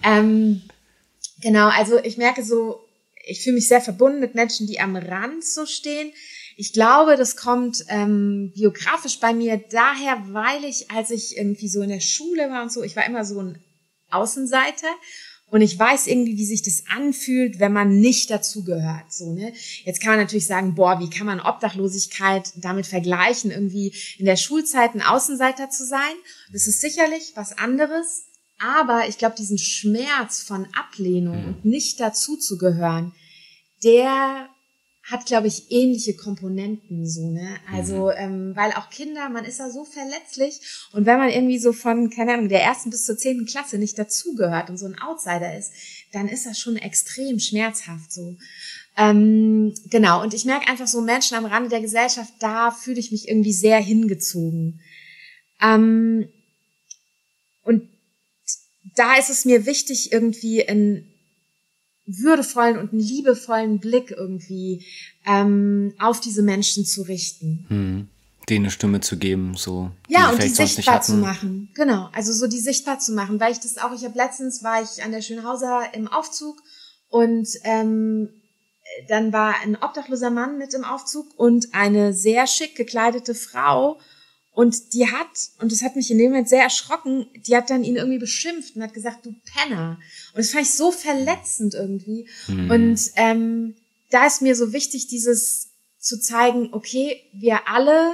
Ähm, genau, also ich merke so, ich fühle mich sehr verbunden mit Menschen, die am Rand so stehen. Ich glaube, das kommt ähm, biografisch bei mir daher, weil ich, als ich irgendwie so in der Schule war und so, ich war immer so ein Außenseiter und ich weiß irgendwie, wie sich das anfühlt, wenn man nicht dazugehört. So, ne? Jetzt kann man natürlich sagen, boah, wie kann man Obdachlosigkeit damit vergleichen, irgendwie in der Schulzeit ein Außenseiter zu sein? Das ist sicherlich was anderes. Aber ich glaube, diesen Schmerz von Ablehnung mhm. und nicht dazuzugehören, der hat, glaube ich, ähnliche Komponenten so, ne? Also, mhm. ähm, weil auch Kinder, man ist ja so verletzlich und wenn man irgendwie so von, keine Ahnung, der ersten bis zur zehnten Klasse nicht dazugehört und so ein Outsider ist, dann ist das schon extrem schmerzhaft so. Ähm, genau, und ich merke einfach so Menschen am Rande der Gesellschaft, da fühle ich mich irgendwie sehr hingezogen. Ähm, und da ist es mir wichtig, irgendwie ein würdevollen und einen liebevollen Blick irgendwie ähm, auf diese Menschen zu richten. Hm. Denen eine Stimme zu geben, so. Ja, und die sichtbar zu machen. Genau, also so die sichtbar zu machen, weil ich das auch, ich habe letztens war ich an der Schönhauser im Aufzug und ähm, dann war ein obdachloser Mann mit im Aufzug und eine sehr schick gekleidete Frau und die hat, und das hat mich in dem Moment sehr erschrocken, die hat dann ihn irgendwie beschimpft und hat gesagt, du Penner. Und das fand ich so verletzend irgendwie. Mhm. Und ähm, da ist mir so wichtig, dieses zu zeigen, okay, wir alle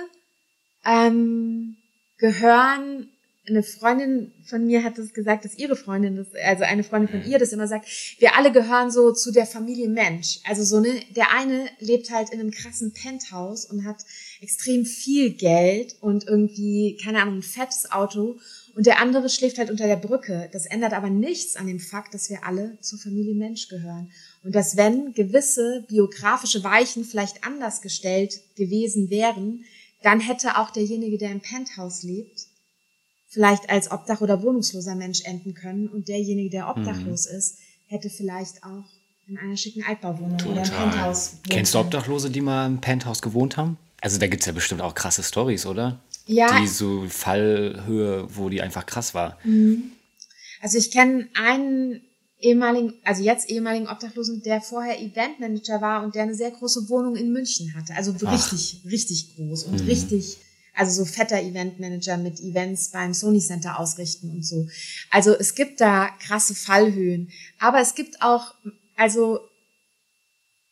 ähm, gehören eine Freundin von mir hat das gesagt, dass ihre Freundin, das, also eine Freundin von ihr das immer sagt, wir alle gehören so zu der Familie Mensch. Also so ne, der eine lebt halt in einem krassen Penthouse und hat extrem viel Geld und irgendwie, keine Ahnung, ein fettes Auto und der andere schläft halt unter der Brücke. Das ändert aber nichts an dem Fakt, dass wir alle zur Familie Mensch gehören. Und dass wenn gewisse biografische Weichen vielleicht anders gestellt gewesen wären, dann hätte auch derjenige, der im Penthouse lebt, vielleicht als Obdach- oder wohnungsloser Mensch enden können und derjenige, der obdachlos mhm. ist, hätte vielleicht auch in einer schicken Altbauwohnung Total. oder im Penthouse. Kennst du Obdachlose, die mal im Penthouse gewohnt haben? Also da gibt's ja bestimmt auch krasse Stories, oder? Ja. Die so Fallhöhe, wo die einfach krass war. Mhm. Also ich kenne einen ehemaligen, also jetzt ehemaligen Obdachlosen, der vorher Eventmanager war und der eine sehr große Wohnung in München hatte. Also Ach. richtig, richtig groß und mhm. richtig also so fetter Eventmanager mit Events beim Sony Center ausrichten und so. Also es gibt da krasse Fallhöhen. Aber es gibt auch, also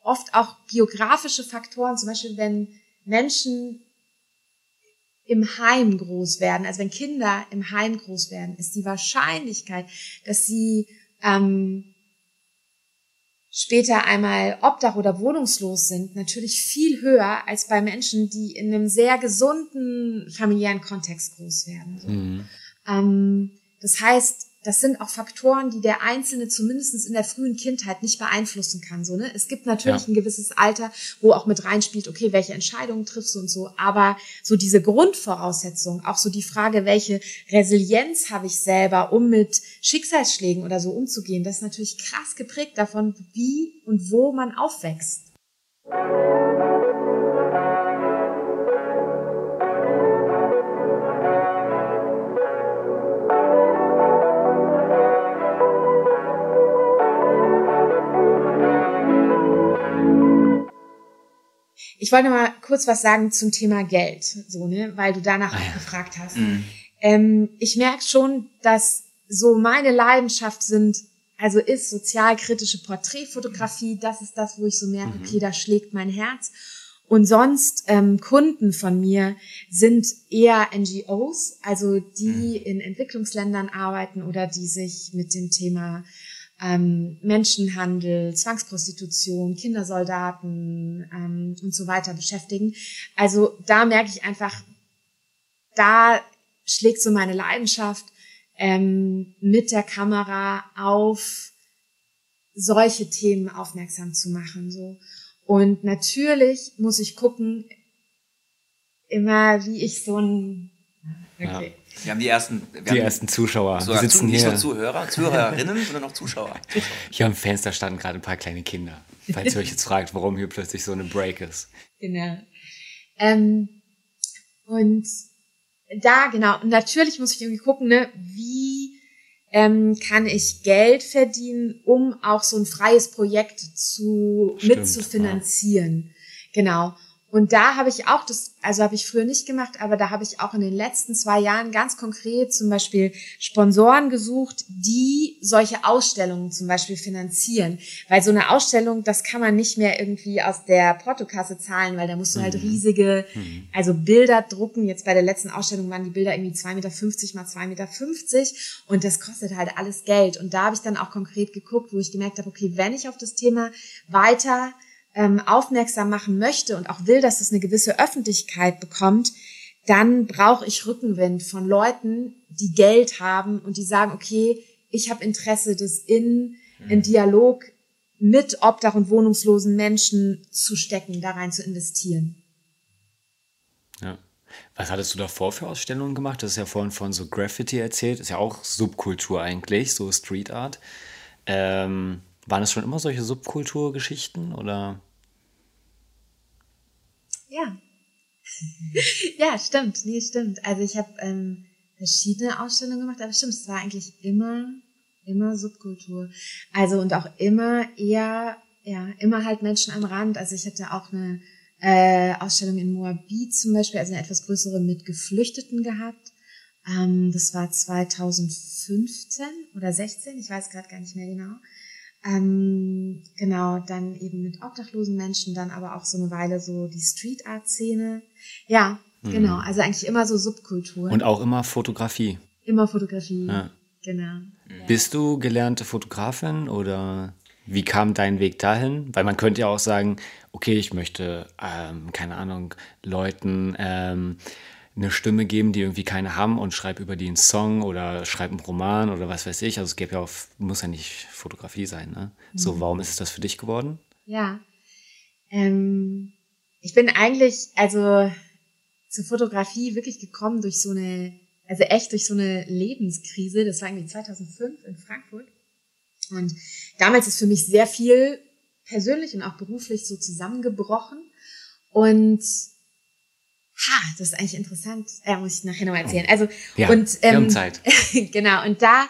oft auch geografische Faktoren, zum Beispiel wenn Menschen im Heim groß werden, also wenn Kinder im Heim groß werden, ist die Wahrscheinlichkeit, dass sie ähm, später einmal obdach oder wohnungslos sind, natürlich viel höher als bei Menschen, die in einem sehr gesunden familiären Kontext groß werden. Mhm. Ähm, das heißt, das sind auch Faktoren, die der Einzelne zumindest in der frühen Kindheit nicht beeinflussen kann. So, ne? Es gibt natürlich ja. ein gewisses Alter, wo auch mit reinspielt, okay, welche Entscheidungen triffst du und so. Aber so diese Grundvoraussetzung, auch so die Frage, welche Resilienz habe ich selber, um mit Schicksalsschlägen oder so umzugehen, das ist natürlich krass geprägt davon, wie und wo man aufwächst. Ich wollte mal kurz was sagen zum Thema Geld, so, ne, weil du danach ah, ja. gefragt hast. Mhm. Ähm, ich merke schon, dass so meine Leidenschaft sind, also ist sozialkritische Porträtfotografie, das ist das, wo ich so merke, mhm. okay, da schlägt mein Herz. Und sonst ähm, Kunden von mir sind eher NGOs, also die mhm. in Entwicklungsländern arbeiten oder die sich mit dem Thema ähm, Menschenhandel, Zwangsprostitution, Kindersoldaten ähm, und so weiter beschäftigen. Also da merke ich einfach, da schlägt so meine Leidenschaft ähm, mit der Kamera auf solche Themen aufmerksam zu machen. So. Und natürlich muss ich gucken, immer wie ich so ein Okay. Wir haben die ersten, die ersten Zuschauer. So, wir sitzen nicht hier. nur Zuhörer, Zuhörerinnen, sondern auch Zuschauer. Hier am Fenster standen gerade ein paar kleine Kinder. Falls ihr euch jetzt fragt, warum hier plötzlich so eine Break ist. Genau. Ähm, und da, genau. Und natürlich muss ich irgendwie gucken, ne, wie ähm, kann ich Geld verdienen, um auch so ein freies Projekt zu Stimmt, mitzufinanzieren. Ja. Genau. Und da habe ich auch das, also habe ich früher nicht gemacht, aber da habe ich auch in den letzten zwei Jahren ganz konkret zum Beispiel Sponsoren gesucht, die solche Ausstellungen zum Beispiel finanzieren. Weil so eine Ausstellung, das kann man nicht mehr irgendwie aus der Portokasse zahlen, weil da musst du halt mhm. riesige, mhm. also Bilder drucken. Jetzt bei der letzten Ausstellung waren die Bilder irgendwie 2,50 Meter mal 2,50 Meter und das kostet halt alles Geld. Und da habe ich dann auch konkret geguckt, wo ich gemerkt habe, okay, wenn ich auf das Thema weiter ähm, aufmerksam machen möchte und auch will, dass es eine gewisse Öffentlichkeit bekommt, dann brauche ich Rückenwind von Leuten, die Geld haben und die sagen, okay, ich habe Interesse, das in, in Dialog mit Obdach- und wohnungslosen Menschen zu stecken, da rein zu investieren. Ja. Was hattest du davor für Ausstellungen gemacht? Das ist ja vorhin von so Graffiti erzählt, ist ja auch Subkultur eigentlich, so Street Art. Ähm, waren es schon immer solche Subkulturgeschichten oder? Ja. ja, stimmt. Nee, stimmt. Also ich habe ähm, verschiedene Ausstellungen gemacht, aber stimmt, es war eigentlich immer, immer Subkultur. Also und auch immer eher, ja, immer halt Menschen am Rand. Also ich hatte auch eine äh, Ausstellung in Moabit zum Beispiel, also eine etwas größere mit Geflüchteten gehabt. Ähm, das war 2015 oder 16, ich weiß gerade gar nicht mehr genau. Ähm, genau, dann eben mit obdachlosen Menschen, dann aber auch so eine Weile so die Street Art Szene. Ja, mhm. genau, also eigentlich immer so Subkultur. Und auch immer Fotografie. Immer Fotografie, ja. genau. Bist du gelernte Fotografin oder wie kam dein Weg dahin? Weil man könnte ja auch sagen, okay, ich möchte, ähm, keine Ahnung, Leuten ähm, eine Stimme geben, die irgendwie keine haben und schreib über die einen Song oder schreib einen Roman oder was weiß ich. Also es gibt ja auch, muss ja nicht Fotografie sein. Ne? Mhm. So, warum ist es das für dich geworden? Ja, ähm, ich bin eigentlich also zur Fotografie wirklich gekommen durch so eine, also echt durch so eine Lebenskrise. Das war irgendwie 2005 in Frankfurt. Und damals ist für mich sehr viel persönlich und auch beruflich so zusammengebrochen. Und Ha, das ist eigentlich interessant. Ja, muss ich nachher nochmal erzählen. Also ja, und ähm, wir haben Zeit. genau. Und da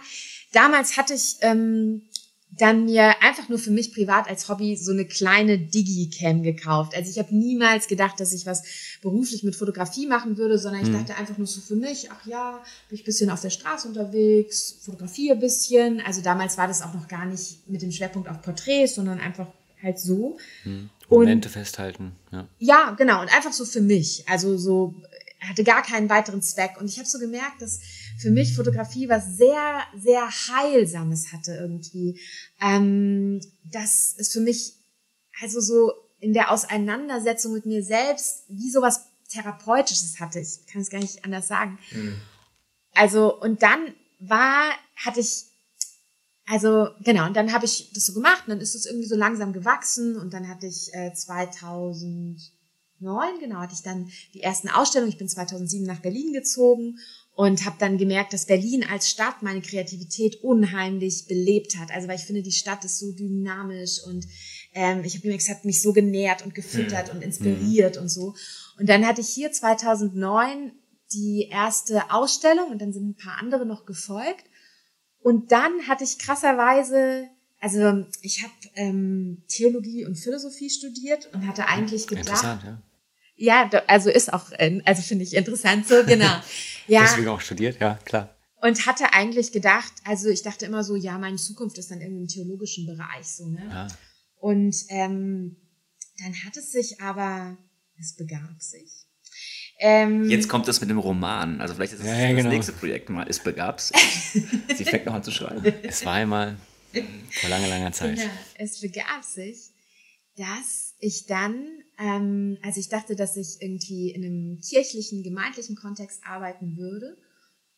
damals hatte ich ähm, dann mir einfach nur für mich privat als Hobby so eine kleine Digicam gekauft. Also ich habe niemals gedacht, dass ich was beruflich mit Fotografie machen würde, sondern ich mhm. dachte einfach nur so für mich, ach ja, bin ich bisschen auf der Straße unterwegs, fotografiere bisschen. Also damals war das auch noch gar nicht mit dem Schwerpunkt auf Porträts, sondern einfach halt so. Mhm. Momente festhalten. Ja. ja, genau. Und einfach so für mich. Also so hatte gar keinen weiteren Zweck. Und ich habe so gemerkt, dass für mich Fotografie was sehr, sehr Heilsames hatte irgendwie. Ähm, dass es für mich also so in der Auseinandersetzung mit mir selbst wie sowas Therapeutisches hatte. Ich kann es gar nicht anders sagen. Mhm. Also, und dann war, hatte ich also genau, und dann habe ich das so gemacht und dann ist es irgendwie so langsam gewachsen und dann hatte ich äh, 2009, genau, hatte ich dann die ersten Ausstellungen. Ich bin 2007 nach Berlin gezogen und habe dann gemerkt, dass Berlin als Stadt meine Kreativität unheimlich belebt hat. Also weil ich finde, die Stadt ist so dynamisch und ähm, ich habe gemerkt, es hat mich so genährt und gefüttert mhm. und inspiriert mhm. und so. Und dann hatte ich hier 2009 die erste Ausstellung und dann sind ein paar andere noch gefolgt. Und dann hatte ich krasserweise, also ich habe ähm, Theologie und Philosophie studiert und hatte eigentlich gedacht, Interessant, ja. Ja, also ist auch, ähm, also finde ich interessant so, genau. Ja. Deswegen auch studiert, ja, klar. Und hatte eigentlich gedacht, also ich dachte immer so, ja, meine Zukunft ist dann irgendwie im theologischen Bereich so, ne? Ja. Und ähm, dann hat es sich aber, es begab sich. Ähm, Jetzt kommt das mit dem Roman. Also vielleicht ist das, ja, ja, das genau. nächste Projekt mal. Es begab sich. Sie fängt noch an zu schreiben. Es war einmal. Vor langer, langer Zeit. Ja, es begab sich, dass ich dann, ähm, also ich dachte, dass ich irgendwie in einem kirchlichen, gemeindlichen Kontext arbeiten würde.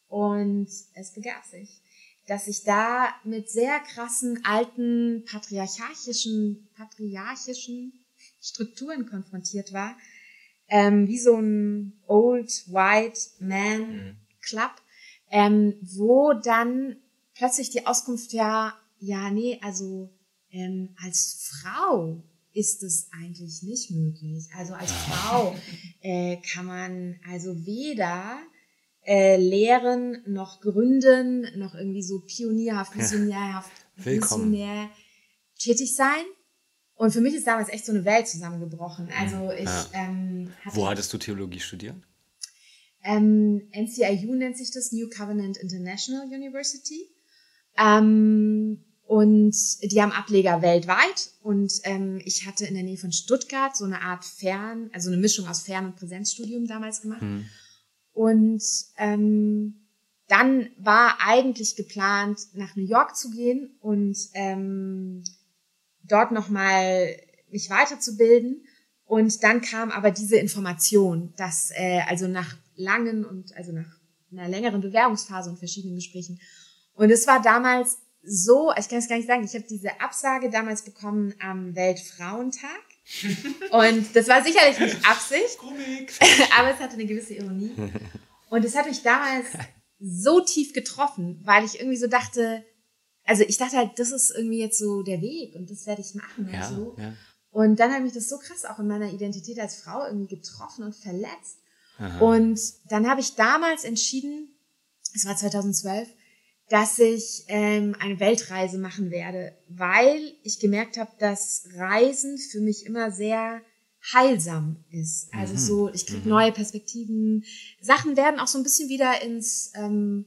Und es begab sich, dass ich da mit sehr krassen, alten, patriarchischen, patriarchischen Strukturen konfrontiert war, ähm, wie so ein Old White Man mhm. Club, ähm, wo dann plötzlich die Auskunft ja, ja, nee, also ähm, als Frau ist es eigentlich nicht möglich. Also als Frau äh, kann man also weder äh, lehren noch gründen noch irgendwie so pionierhaft, visionärhaft, visionär tätig sein. Und für mich ist damals echt so eine Welt zusammengebrochen. Also ich ja. ähm, hatte Wo hattest du Theologie studiert? Ähm, NCIU nennt sich das New Covenant International University. Ähm, und die haben Ableger weltweit. Und ähm, ich hatte in der Nähe von Stuttgart so eine Art Fern, also eine Mischung aus Fern- und Präsenzstudium damals gemacht. Hm. Und ähm, dann war eigentlich geplant, nach New York zu gehen und ähm, dort nochmal mich weiterzubilden. Und dann kam aber diese Information, dass äh, also nach langen und also nach einer längeren Bewerbungsphase und verschiedenen Gesprächen. Und es war damals so, ich kann es gar nicht sagen, ich habe diese Absage damals bekommen am Weltfrauentag. Und das war sicherlich nicht Absicht, aber es hatte eine gewisse Ironie. Und es hat mich damals so tief getroffen, weil ich irgendwie so dachte, also ich dachte halt, das ist irgendwie jetzt so der Weg und das werde ich machen und ja, so. Ja. Und dann hat mich das so krass auch in meiner Identität als Frau irgendwie getroffen und verletzt. Aha. Und dann habe ich damals entschieden, es war 2012, dass ich ähm, eine Weltreise machen werde, weil ich gemerkt habe, dass Reisen für mich immer sehr heilsam ist. Also mhm. so, ich kriege mhm. neue Perspektiven. Sachen werden auch so ein bisschen wieder ins ähm,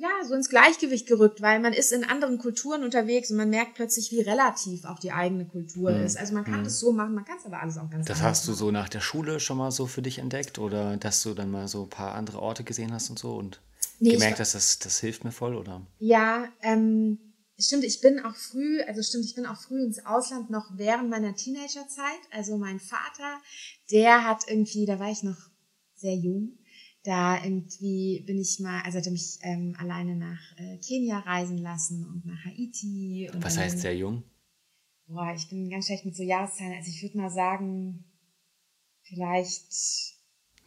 ja, so ins Gleichgewicht gerückt, weil man ist in anderen Kulturen unterwegs und man merkt plötzlich, wie relativ auch die eigene Kultur mhm. ist. Also man kann mhm. das so machen, man kann es aber alles auch ganz Das hast du so nach der Schule schon mal so für dich entdeckt oder dass du dann mal so ein paar andere Orte gesehen hast und so und nee, gemerkt hast, das, das hilft mir voll, oder? Ja, ähm, stimmt, ich bin auch früh, also stimmt, ich bin auch früh ins Ausland noch während meiner Teenagerzeit. Also mein Vater, der hat irgendwie, da war ich noch sehr jung, da irgendwie bin ich mal, also hat er mich ähm, alleine nach äh, Kenia reisen lassen und nach Haiti. Und Was heißt sehr jung? Boah, ich bin ganz schlecht mit so Jahreszahlen. Also ich würde mal sagen, vielleicht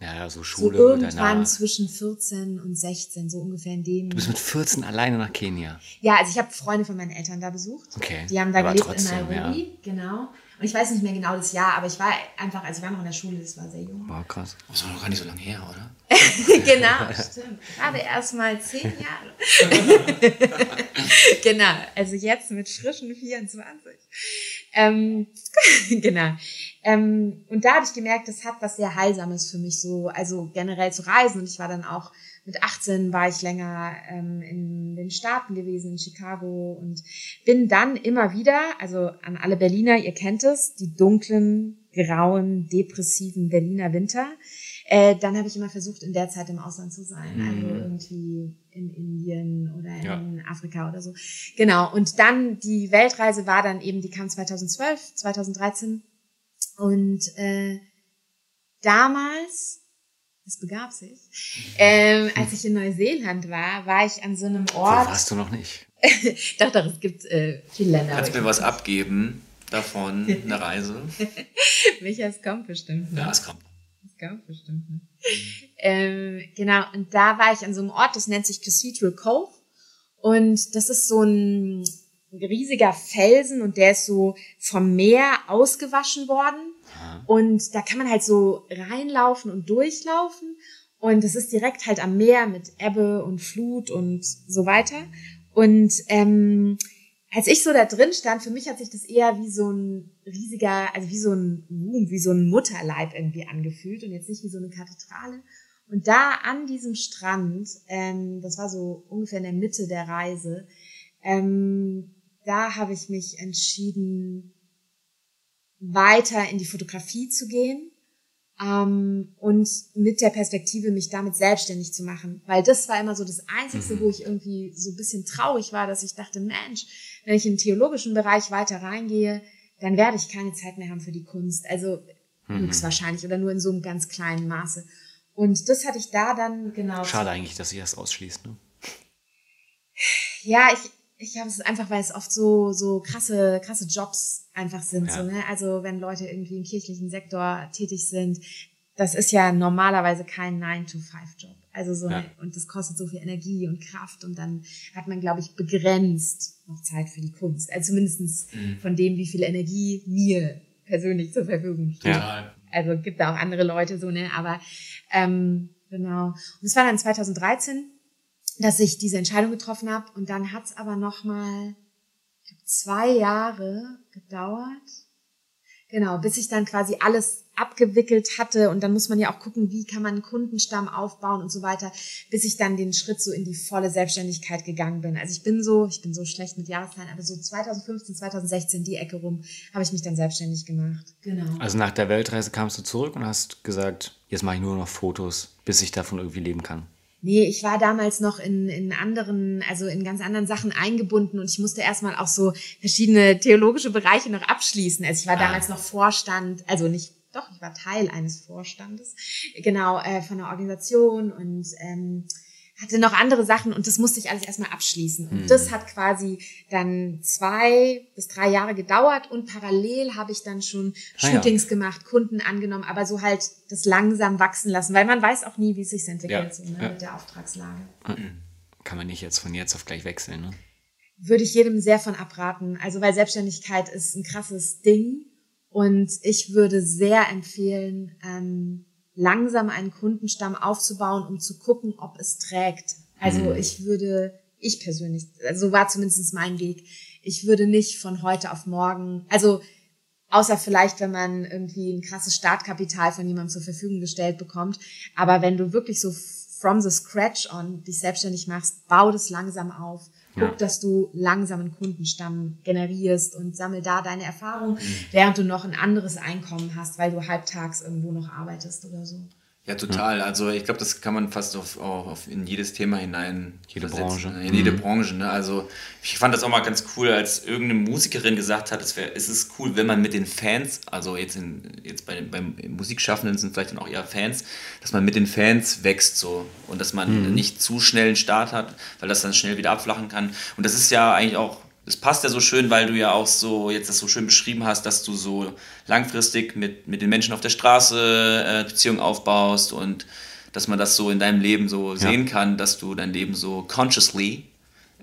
ja, so Schule. So irgendwann zwischen 14 und 16, so ungefähr in dem. Du bist mit 14 alleine nach Kenia. Ja, also ich habe Freunde von meinen Eltern da besucht. Okay. Die haben da aber gelebt trotzdem, in Nairobi, ja. genau. Und ich weiß nicht mehr genau das Jahr, aber ich war einfach, also ich war noch in der Schule, das war sehr jung. Wow, krass. Das war noch gar nicht so lange her, oder? genau, stimmt. Gerade erst mal zehn Jahre. genau, also jetzt mit frischen 24. Ähm, genau. Ähm, und da habe ich gemerkt, das hat was sehr Heilsames für mich so, also generell zu reisen. Und ich war dann auch mit 18 war ich länger ähm, in den Staaten gewesen, in Chicago und bin dann immer wieder, also an alle Berliner, ihr kennt es, die dunklen, grauen, depressiven Berliner Winter. Äh, dann habe ich immer versucht, in der Zeit im Ausland zu sein, mhm. also irgendwie in Indien oder in ja. Afrika oder so. Genau. Und dann die Weltreise war dann eben, die kam 2012, 2013 und äh, damals, es begab sich, ähm, als ich in Neuseeland war, war ich an so einem Ort. Wo warst du noch nicht? doch, doch, es gibt äh, viele Länder. Kannst du mir was abgeben davon, eine Reise? Micha, es kommt bestimmt. Noch. Ja, es kommt. Es kommt bestimmt. Noch. Ähm, genau, und da war ich an so einem Ort, das nennt sich Cathedral Cove. Und das ist so ein riesiger Felsen und der ist so vom Meer ausgewaschen worden. Und da kann man halt so reinlaufen und durchlaufen. Und es ist direkt halt am Meer mit Ebbe und Flut und so weiter. Und ähm, als ich so da drin stand, für mich hat sich das eher wie so ein riesiger, also wie so ein Womb, wie so ein Mutterleib irgendwie angefühlt und jetzt nicht wie so eine Kathedrale. Und da an diesem Strand, ähm, das war so ungefähr in der Mitte der Reise, ähm, da habe ich mich entschieden, weiter in die Fotografie zu gehen, ähm, und mit der Perspektive, mich damit selbstständig zu machen. Weil das war immer so das Einzige, mhm. wo ich irgendwie so ein bisschen traurig war, dass ich dachte, Mensch, wenn ich den theologischen Bereich weiter reingehe, dann werde ich keine Zeit mehr haben für die Kunst. Also mhm. höchstwahrscheinlich oder nur in so einem ganz kleinen Maße. Und das hatte ich da dann genau. Schade eigentlich, dass sie das ausschließt, ne? Ja, ich, ich habe es einfach, weil es oft so, so krasse, krasse Jobs einfach sind. Ja. So, ne? Also wenn Leute irgendwie im kirchlichen Sektor tätig sind, das ist ja normalerweise kein 9-to-5-Job. Also so, ja. und das kostet so viel Energie und Kraft und dann hat man, glaube ich, begrenzt noch Zeit für die Kunst. Also zumindest mhm. von dem, wie viel Energie mir persönlich zur Verfügung steht. Ja. Also gibt da auch andere Leute so, ne? Aber ähm, genau. Und es war dann 2013, dass ich diese Entscheidung getroffen habe und dann hat's aber noch mal zwei Jahre gedauert. Genau, bis ich dann quasi alles abgewickelt hatte und dann muss man ja auch gucken, wie kann man einen Kundenstamm aufbauen und so weiter, bis ich dann den Schritt so in die volle Selbstständigkeit gegangen bin. Also ich bin so, ich bin so schlecht mit Jahreszahlen, aber so 2015, 2016 die Ecke rum habe ich mich dann selbstständig gemacht. Genau. Also nach der Weltreise kamst du zurück und hast gesagt, jetzt mache ich nur noch Fotos, bis ich davon irgendwie leben kann. Nee, ich war damals noch in, in anderen, also in ganz anderen Sachen eingebunden und ich musste erstmal auch so verschiedene theologische Bereiche noch abschließen. Also ich war ah. damals noch Vorstand, also nicht, doch, ich war Teil eines Vorstandes, genau, äh, von der Organisation und ähm, hatte noch andere Sachen und das musste ich alles erstmal abschließen. Und mhm. das hat quasi dann zwei bis drei Jahre gedauert und parallel habe ich dann schon ah, Shootings ja. gemacht, Kunden angenommen, aber so halt das langsam wachsen lassen, weil man weiß auch nie, wie es sich entwickelt ja. so, ne, ja. mit der Auftragslage. Kann man nicht jetzt von jetzt auf gleich wechseln, ne? Würde ich jedem sehr von abraten. Also weil Selbstständigkeit ist ein krasses Ding und ich würde sehr empfehlen, ähm, langsam einen Kundenstamm aufzubauen, um zu gucken, ob es trägt. Also mhm. ich würde, ich persönlich, also so war zumindest mein Weg. Ich würde nicht von heute auf morgen, also außer vielleicht, wenn man irgendwie ein krasses Startkapital von jemandem zur Verfügung gestellt bekommt. Aber wenn du wirklich so from the scratch on dich selbstständig machst, bau das langsam auf. Guck, ja. dass du langsam einen Kundenstamm generierst und sammel da deine Erfahrung, während du noch ein anderes Einkommen hast, weil du halbtags irgendwo noch arbeitest oder so. Ja, total. Also ich glaube, das kann man fast auf, auf in jedes Thema hinein. Jede Branche. Ne? In jede mhm. Branche. Ne? Also ich fand das auch mal ganz cool, als irgendeine Musikerin gesagt hat, es, wär, es ist cool, wenn man mit den Fans, also jetzt, in, jetzt bei, beim Musikschaffenden sind vielleicht dann auch eher Fans, dass man mit den Fans wächst so und dass man mhm. nicht zu schnell einen Start hat, weil das dann schnell wieder abflachen kann. Und das ist ja eigentlich auch das passt ja so schön, weil du ja auch so jetzt das so schön beschrieben hast, dass du so langfristig mit, mit den Menschen auf der Straße äh, Beziehungen aufbaust und dass man das so in deinem Leben so ja. sehen kann, dass du dein Leben so consciously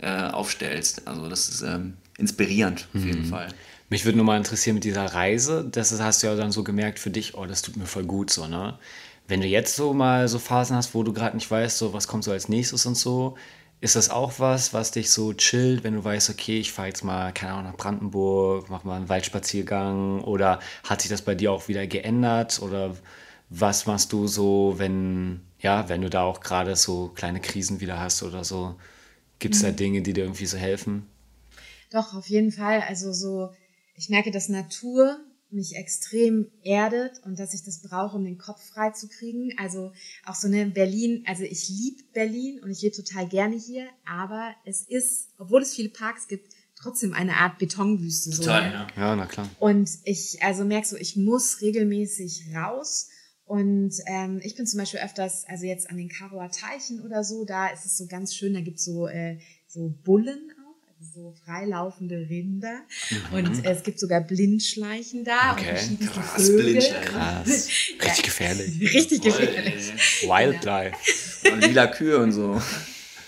äh, aufstellst. Also das ist ähm, inspirierend auf jeden mhm. Fall. Mich würde nur mal interessieren mit dieser Reise, das hast du ja dann so gemerkt für dich, oh, das tut mir voll gut so, ne? Wenn du jetzt so mal so Phasen hast, wo du gerade nicht weißt, so was kommt so als nächstes und so, ist das auch was, was dich so chillt, wenn du weißt, okay, ich fahre jetzt mal, keine Ahnung, nach Brandenburg, mach mal einen Waldspaziergang oder hat sich das bei dir auch wieder geändert oder was machst du so, wenn, ja, wenn du da auch gerade so kleine Krisen wieder hast oder so? Gibt es mhm. da Dinge, die dir irgendwie so helfen? Doch, auf jeden Fall. Also so, ich merke, dass Natur mich extrem erdet und dass ich das brauche, um den Kopf frei zu kriegen. Also auch so eine Berlin, also ich liebe Berlin und ich lebe total gerne hier, aber es ist, obwohl es viele Parks gibt, trotzdem eine Art Betonwüste. Total, so, ne? ja. Ja, na klar. Und ich also merke so, ich muss regelmäßig raus. Und ähm, ich bin zum Beispiel öfters, also jetzt an den Karower Teichen oder so, da ist es so ganz schön, da gibt's so, äh, so Bullen so freilaufende Rinder mhm. und es gibt sogar Blindschleichen da okay. und Krass, Blindschleichen. Krass. Richtig gefährlich. Richtig gefährlich. Wildlife. Und lila Kühe und so.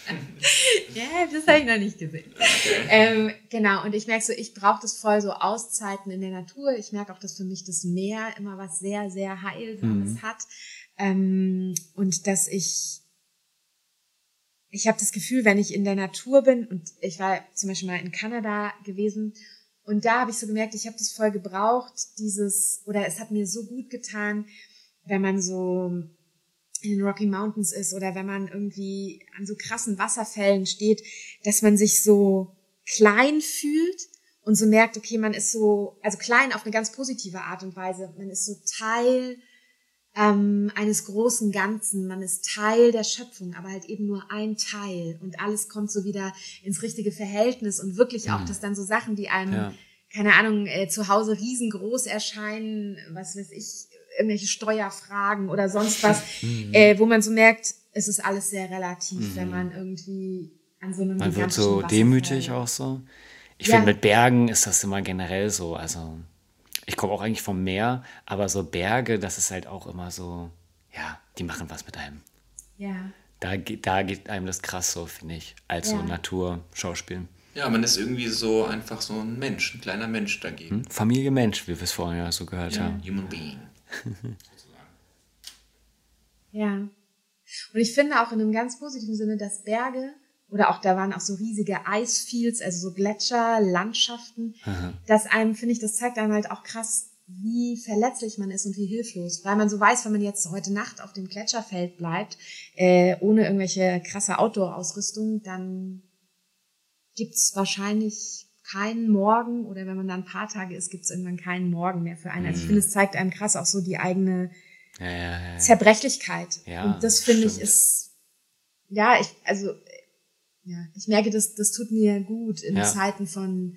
ja, das habe ich noch nicht gesehen. Okay. Ähm, genau, und ich merke so, ich brauche das voll so Auszeiten in der Natur. Ich merke auch, dass für mich das Meer immer was sehr, sehr Heilsames mhm. hat. Ähm, und dass ich ich habe das Gefühl, wenn ich in der Natur bin und ich war zum Beispiel mal in Kanada gewesen und da habe ich so gemerkt, ich habe das voll gebraucht, dieses oder es hat mir so gut getan, wenn man so in den Rocky Mountains ist oder wenn man irgendwie an so krassen Wasserfällen steht, dass man sich so klein fühlt und so merkt, okay, man ist so, also klein auf eine ganz positive Art und Weise, man ist so Teil ähm, eines großen Ganzen. Man ist Teil der Schöpfung, aber halt eben nur ein Teil. Und alles kommt so wieder ins richtige Verhältnis und wirklich auch, dass dann so Sachen, die einem, Ja. keine Ahnung, äh, zu Hause riesengroß erscheinen, was weiß ich, irgendwelche Steuerfragen oder sonst was, Mhm. äh, wo man so merkt, es ist alles sehr relativ, wenn man irgendwie an so einem Man wird so Wasserfall- demütig auch so. Ich Ja. finde, mit Bergen ist das immer generell so. Also, ich komme auch eigentlich vom Meer, aber so Berge, das ist halt auch immer so, ja, die machen was mit einem. Ja. Da, geht- da geht einem das krass so, finde ich, als so Ja. Naturschauspiel. Ja, man ist irgendwie so einfach so ein Mensch, ein kleiner Mensch dagegen. Familie Mensch, wie wir es vorhin ja so gehört haben. Human Being. Ja. Und ich finde auch in einem ganz positiven Sinne, dass Berge oder auch da waren auch so riesige Icefields, also so Gletscher, Landschaften, dass einem, finde ich, das zeigt einem halt auch krass, wie verletzlich man ist und wie hilflos. Weil man so weiß, wenn man jetzt heute Nacht auf dem Gletscherfeld bleibt, äh, ohne irgendwelche krasse Outdoor-Ausrüstung, dann gibt's wahrscheinlich keinen Morgen oder wenn man dann ein paar Tage ist, gibt's irgendwann keinen Morgen mehr für einen. Also ich finde, es zeigt einem krass auch so die eigene Ja, ja, ja. Zerbrechlichkeit. Und das finde ich ist, ja, ich, also, ja, ich merke, das, das tut mir gut in Ja. Zeiten von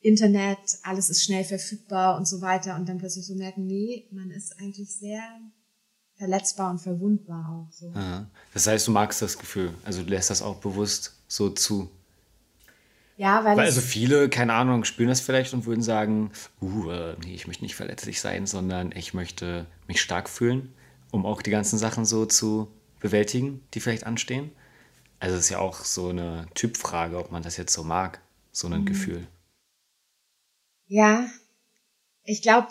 Internet, alles ist schnell verfügbar und so weiter und dann plötzlich so merken, nee, man ist eigentlich sehr verletzbar und verwundbar auch so. Aha. Das heißt, du magst das Gefühl. Also du lässt das auch bewusst so zu. Ja, weil, Weil also viele, keine Ahnung, spüren das vielleicht und würden sagen, uh, äh, nee, ich möchte nicht verletzlich sein, sondern ich möchte mich stark fühlen, um auch die ganzen Sachen so zu bewältigen, die vielleicht anstehen. Also es ist ja auch so eine Typfrage, ob man das jetzt so mag, so ein Gefühl. ja, ich glaube,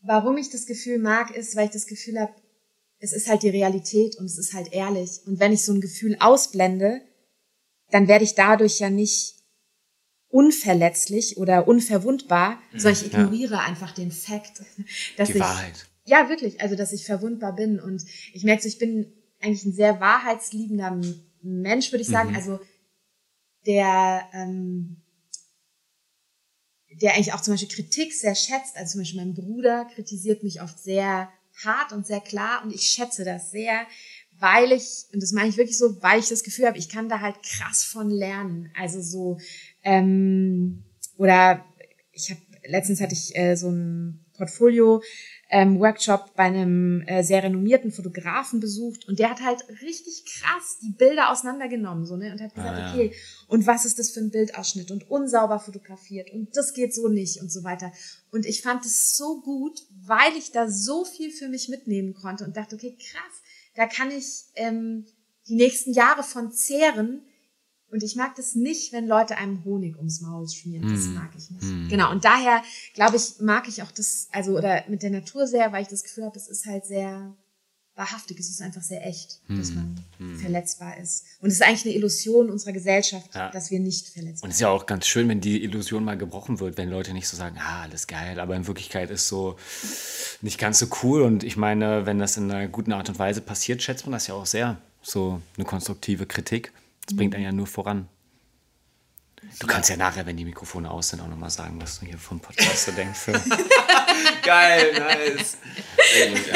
warum ich das Gefühl mag, ist, weil ich das Gefühl habe, es ist halt die Realität und es ist halt ehrlich. Und wenn ich so ein Gefühl ausblende, dann werde ich dadurch ja nicht unverletzlich oder unverwundbar, sondern ich ignoriere einfach den Fakt, dass Die ich Wahrheit. ja wirklich, also dass ich verwundbar bin und ich merke, so, ich bin eigentlich ein sehr wahrheitsliebender Mensch, würde ich sagen, also der ähm, der eigentlich auch zum Beispiel Kritik sehr schätzt. Also zum Beispiel mein Bruder kritisiert mich oft sehr hart und sehr klar und ich schätze das sehr, weil ich, und das meine ich wirklich so, weil ich das Gefühl habe, ich kann da halt krass von lernen. Also so, ähm, oder ich habe, letztens hatte ich äh, so ein Portfolio, ähm, Workshop bei einem äh, sehr renommierten Fotografen besucht und der hat halt richtig krass die Bilder auseinandergenommen so ne und hat gesagt Ah, ja. okay und was ist das für ein Bildausschnitt und unsauber fotografiert und das geht so nicht und so weiter und ich fand es so gut weil ich da so viel für mich mitnehmen konnte und dachte okay krass da kann ich ähm, die nächsten Jahre von zehren und ich mag das nicht, wenn Leute einem Honig ums Maul schmieren. Das mag ich nicht. Genau. Und daher, glaube ich, mag ich auch das, also, oder mit der Natur sehr, weil ich das Gefühl habe, es ist halt sehr wahrhaftig. Es ist einfach sehr echt, dass man verletzbar ist. Und es ist eigentlich eine Illusion unserer Gesellschaft, Ja. dass wir nicht verletzbar Und es ist ja auch ganz schön, wenn die Illusion mal gebrochen wird, wenn Leute nicht so sagen, ah, alles geil, aber in Wirklichkeit ist so nicht ganz so cool. Und ich meine, wenn das in einer guten Art und Weise passiert, schätzt man das ja auch sehr. So eine konstruktive Kritik. Das bringt einen ja nur voran. Du kannst ja nachher, wenn die Mikrofone aus sind, auch nochmal sagen, was du hier vom Podcast so denkst. Geil, nice. Sehr gut, ja.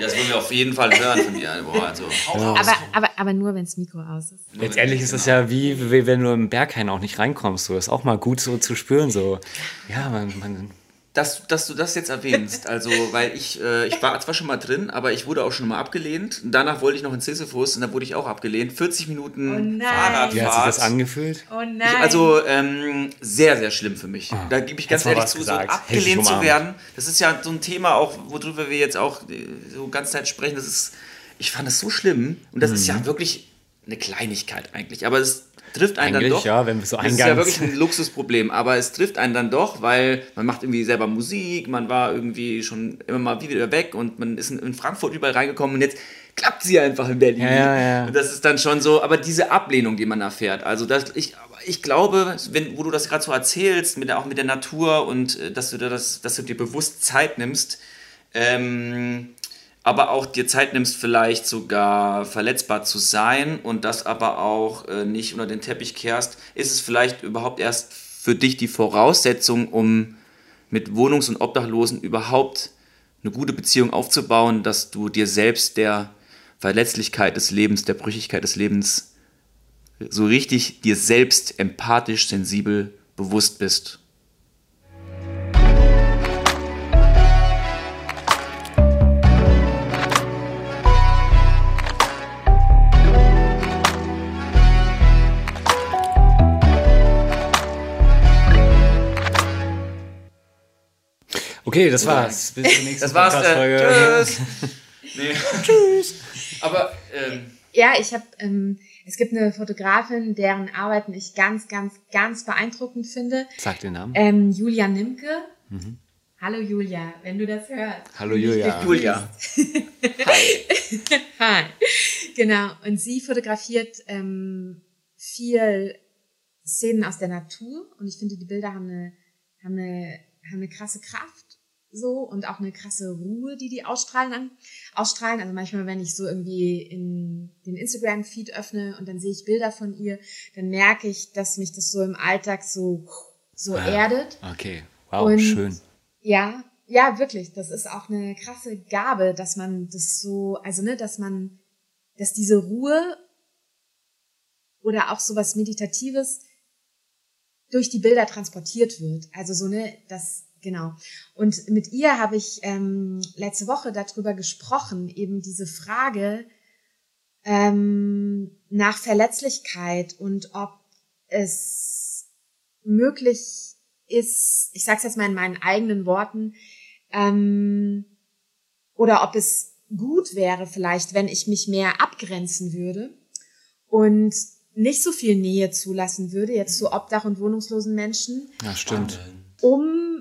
Das wollen wir auf jeden Fall hören von dir. Boah, also. Aber, aber, aber nur, wenn das Mikro aus ist. Letztendlich ist es ja wie, wie wenn du im Berghain auch nicht reinkommst. So ist auch mal gut so zu spüren. So, ja, man, man dass, dass du das jetzt erwähnst, also weil ich, äh, ich war zwar schon mal drin, aber ich wurde auch schon mal abgelehnt. Und danach wollte ich noch in Sisyphus und da wurde ich auch abgelehnt. 40 Minuten Oh nein. Fahrradfahrt. wie hat sich das angefühlt? Oh nein. Ich, also ähm, sehr, sehr schlimm für mich. Da gebe ich ganz ehrlich zu, so gesagt. Ich abgelehnt zu werden. Das ist ja so ein Thema auch, worüber wir jetzt auch äh, so ganz Zeit sprechen. Das ist, ich fand das so schlimm und das ist Mhm. ja wirklich eine Kleinigkeit eigentlich, aber es trifft einen Eigentlich, dann doch. ja, wenn wir so das ist ja wirklich ein Luxusproblem, aber es trifft einen dann doch, weil man macht irgendwie selber Musik, man war irgendwie schon immer mal wieder weg und man ist in- Frankfurt überall reingekommen und jetzt klappt sie einfach in Berlin. Ja, ja, ja. Und das ist dann schon so, aber diese Ablehnung, die man erfährt, also das, ich, ich glaube, wenn, wo du das gerade so erzählst, mit der, auch mit der Natur und äh, dass du, dir das, dass du dir bewusst Zeit nimmst, ähm, aber auch dir Zeit nimmst, vielleicht sogar verletzbar zu sein und das aber auch äh, nicht unter den Teppich kehrst, ist es vielleicht überhaupt erst für dich die Voraussetzung, um mit Wohnungs- und Obdachlosen überhaupt eine gute Beziehung aufzubauen, dass du dir selbst der Verletzlichkeit des Lebens, der Brüchigkeit des Lebens so richtig dir selbst empathisch, sensibel bewusst bist. Okay, das war's. Bis zur nächsten Das war's. Podcast-Folge. Äh, tschüss. nee. Tschüss. Aber ähm, Ja, ich habe, ähm, es gibt eine Fotografin, deren Arbeiten ich ganz, ganz, ganz beeindruckend finde. Sag den Namen. Ähm, Julia Nimke. Hallo Julia, wenn du das hörst. Hallo Julia. Julia. Hi. Hi. Genau. Und sie fotografiert ähm, viel Szenen aus der Natur und ich finde, die Bilder haben eine, haben eine, haben eine krasse Kraft so und auch eine krasse Ruhe, die die ausstrahlen. Ausstrahlen. Also manchmal, wenn ich so irgendwie in den Instagram-Feed öffne und dann sehe ich Bilder von ihr, dann merke ich, dass mich das so im Alltag so, so Ah. erdet. Okay. Wow, Und- schön. Ja, ja, wirklich. Das ist auch eine krasse Gabe, dass man das so, also ne, dass man, dass diese Ruhe oder auch sowas Meditatives durch die Bilder transportiert wird. Also so ne, das genau. Und mit ihr habe ich ähm, letzte Woche darüber gesprochen, eben diese Frage ähm, nach Verletzlichkeit und ob es möglich ist, ich sage es jetzt mal in meinen eigenen Worten, ähm, oder ob es gut wäre vielleicht, wenn ich mich mehr abgrenzen würde und nicht so viel Nähe zulassen würde, jetzt zu Obdach- und wohnungslosen Menschen, Ja, stimmt. um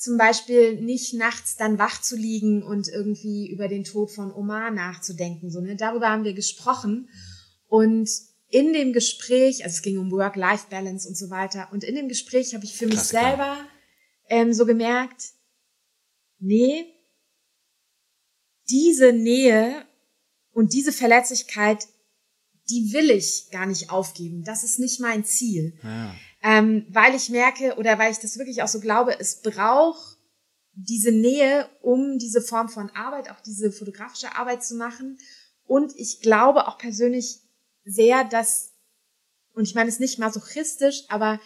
zum Beispiel nicht nachts dann wach zu liegen und irgendwie über den Tod von Oma nachzudenken. So, ne? Darüber haben wir gesprochen. Und in dem Gespräch, also es ging um Work-Life-Balance und so weiter, und in dem Gespräch habe ich für mich Klassiker. selber ähm, so gemerkt, nee, diese Nähe und diese Verletzlichkeit, die will ich gar nicht aufgeben. Das ist nicht mein Ziel Ja. Ähm, weil ich merke oder weil ich das wirklich auch so glaube, es braucht diese Nähe, um diese Form von Arbeit, auch diese fotografische Arbeit zu machen. Und ich glaube auch persönlich sehr, dass, und ich meine es nicht masochistisch, aber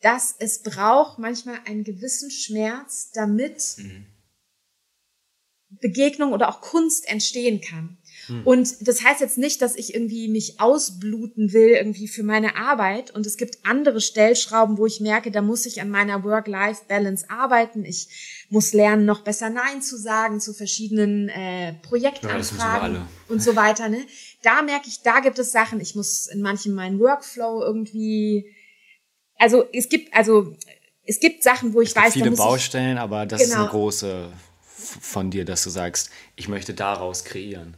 dass es braucht manchmal einen gewissen Schmerz, damit Begegnung oder auch Kunst entstehen kann. Und das heißt jetzt nicht, dass ich irgendwie mich ausbluten will irgendwie für meine Arbeit. Und es gibt andere Stellschrauben, wo ich merke, da muss ich an meiner Work-Life-Balance arbeiten. Ich muss lernen, noch besser Nein zu sagen zu verschiedenen äh, Projektanfragen Ja, das müssen wir alle. und so weiter. Ne? Da merke ich, da gibt es Sachen. Ich muss in manchen meinen Workflow irgendwie. Also es gibt also es gibt Sachen, wo ich Es gibt weiß, viele muss ich Baustellen, aber das ist Genau. eine große f- von dir, dass du sagst, ich möchte daraus kreieren.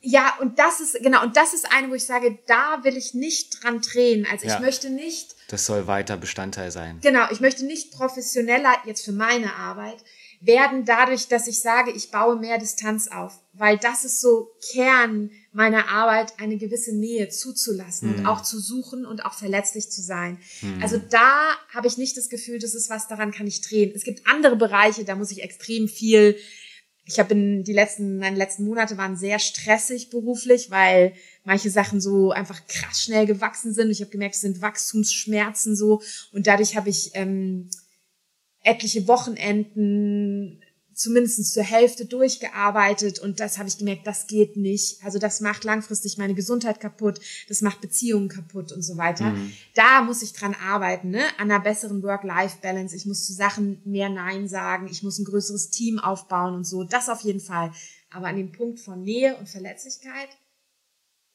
Ja, und das ist, genau, und das ist eine, wo ich sage, da will ich nicht dran drehen. Also ich Ja. möchte nicht, Das soll weiter Bestandteil sein. genau, ich möchte nicht professioneller jetzt für meine Arbeit werden dadurch, dass ich sage, ich baue mehr Distanz auf. Weil das ist so Kern meiner Arbeit, eine gewisse Nähe zuzulassen und auch zu suchen und auch verletzlich zu sein. Also da habe ich nicht das Gefühl, das ist was, daran kann ich drehen. Es gibt andere Bereiche, da muss ich extrem viel ich habe in die letzten, meine letzten Monate waren sehr stressig beruflich, weil manche Sachen so einfach krass schnell gewachsen sind. Ich habe gemerkt, es sind Wachstumsschmerzen so und dadurch habe ich ähm, etliche Wochenenden zumindest zur Hälfte durchgearbeitet und das habe ich gemerkt, das geht nicht. Also das macht langfristig meine Gesundheit kaputt, das macht Beziehungen kaputt und so weiter. Da muss ich dran arbeiten, ne? an einer besseren Work-Life-Balance. Ich muss zu Sachen mehr Nein sagen, ich muss ein größeres Team aufbauen und so. Das auf jeden Fall. Aber an dem Punkt von Nähe und Verletzlichkeit,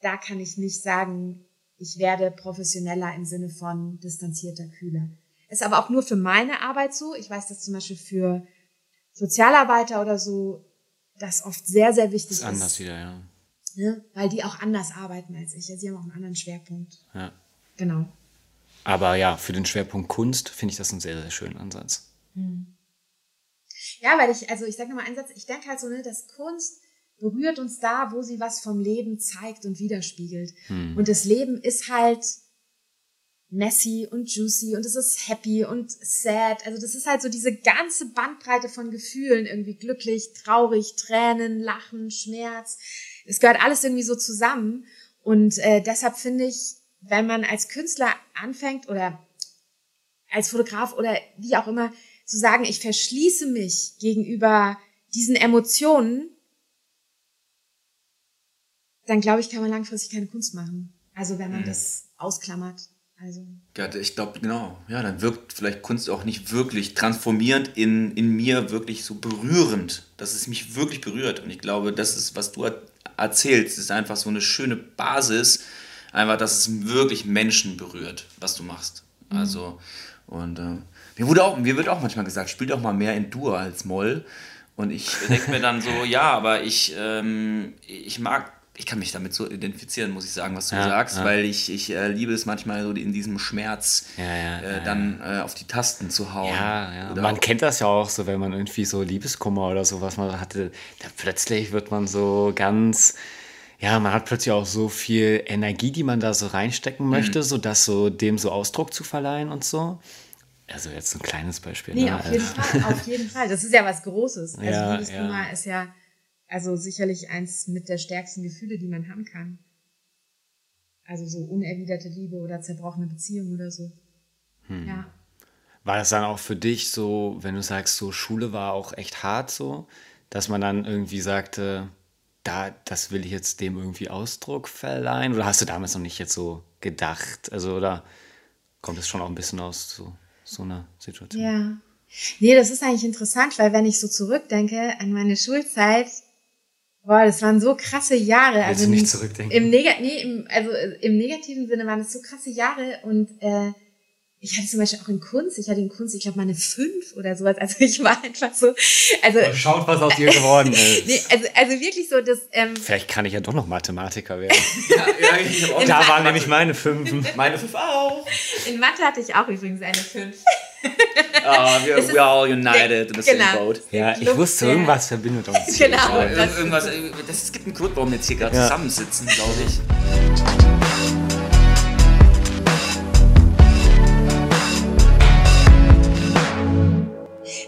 da kann ich nicht sagen, ich werde professioneller im Sinne von distanzierter, kühler. Ist aber auch nur für meine Arbeit so. Ich weiß, dass zum Beispiel für Sozialarbeiter oder so das oft sehr, sehr wichtig Das ist. ist anders wieder, ja. Ne? Weil die auch anders arbeiten als ich. Ja, sie haben auch einen anderen Schwerpunkt. ja. Genau. Aber ja, für den Schwerpunkt Kunst finde ich das einen sehr, sehr schönen Ansatz. Ja, weil ich, also ich sage nochmal einen Satz, ich denke halt so, ne, dass Kunst berührt uns da, wo sie was vom Leben zeigt und widerspiegelt. Und das Leben ist halt messy und juicy und es ist happy und sad. Also das ist halt so diese ganze Bandbreite von Gefühlen, irgendwie glücklich, traurig, Tränen, Lachen, Schmerz. Es gehört alles irgendwie so zusammen. Und äh, deshalb finde ich, wenn man als Künstler anfängt oder als Fotograf oder wie auch immer zu sagen, ich verschließe mich gegenüber diesen Emotionen, dann glaube ich, kann man langfristig keine Kunst machen. Also wenn man mhm. das ausklammert. Also. Ja, ich glaube, genau. Ja, dann wirkt vielleicht Kunst auch nicht wirklich transformierend in, in mir, wirklich so berührend, dass es mich wirklich berührt. Und ich glaube, das ist, was du erzählst, ist einfach so eine schöne Basis, einfach, dass es wirklich Menschen berührt, was du machst. Mhm. Also, und äh, mir, wurde auch, mir wird auch manchmal gesagt, spiel doch mal mehr in Dur als Moll. Und ich denke mir dann so, ja, aber ich, ähm, ich mag ich kann mich damit so identifizieren, muss ich sagen, was du ja, sagst, ja. weil ich, ich äh, liebe es manchmal so in diesem Schmerz ja, äh, dann äh, auf die Tasten zu hauen. Ja, ja. man kennt das ja auch so, wenn man irgendwie so Liebeskummer oder so was man hatte, da plötzlich wird man so ganz, ja, man hat plötzlich auch so viel Energie, die man da so reinstecken möchte, mhm. so das so dem so Ausdruck zu verleihen und so. Also jetzt ein kleines Beispiel. Nee, ne? auf jeden Fall, auf jeden Fall. Das ist ja was Großes. Also Liebeskummer ist ja also sicherlich eins mit der stärksten Gefühle, die man haben kann. Also so unerwiderte Liebe oder zerbrochene Beziehung oder so. Hm. Ja. War das dann auch für dich so, wenn du sagst, so Schule war auch echt hart so, dass man dann irgendwie sagte, da, das will ich jetzt dem irgendwie Ausdruck verleihen? Oder hast du damals noch nicht jetzt so gedacht? Also, oder kommt es schon auch ein bisschen aus so, so einer Situation? Ja. Nee, das ist eigentlich interessant, weil wenn ich so zurückdenke an meine Schulzeit, Boah, das waren so krasse Jahre. Willst also nicht zurückdenken? Im, Neg nee, im, also äh, im negativen Sinne waren es so krasse Jahre und äh, ich hatte zum Beispiel auch in Kunst, ich hatte in Kunst, ich glaube, meine fünf oder sowas. Also ich war einfach so. Also, Schaut, was aus dir geworden ist. nee, also, also wirklich so, dass. Ähm, Vielleicht kann ich ja doch noch Mathematiker werden. ja, ja, ich auch da waren nämlich meine Fünfen. Meine fünf auch. In Mathe hatte ich auch übrigens eine fünf. uh, we, are, we are all united in the genau. same boat. Ja, ich wusste, irgendwas verbindet uns. genau. Ja, irgendwas, äh, das, es gibt einen Grund, warum wir jetzt hier gerade ja. zusammensitzen, glaube ich.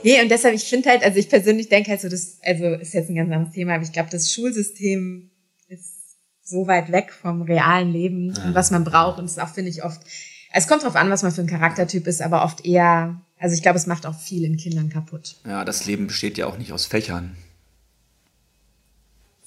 Nee, und deshalb, ich finde halt, also ich persönlich denke halt so, das, also ist jetzt ein ganz anderes Thema, aber ich glaube, das Schulsystem ist so weit weg vom realen Leben ja. und was man braucht. Und es ist auch, finde ich, oft es kommt drauf an, was man für ein Charaktertyp ist, aber oft eher, also ich glaube, es macht auch viel in Kindern kaputt. Ja, das Leben besteht ja auch nicht aus Fächern.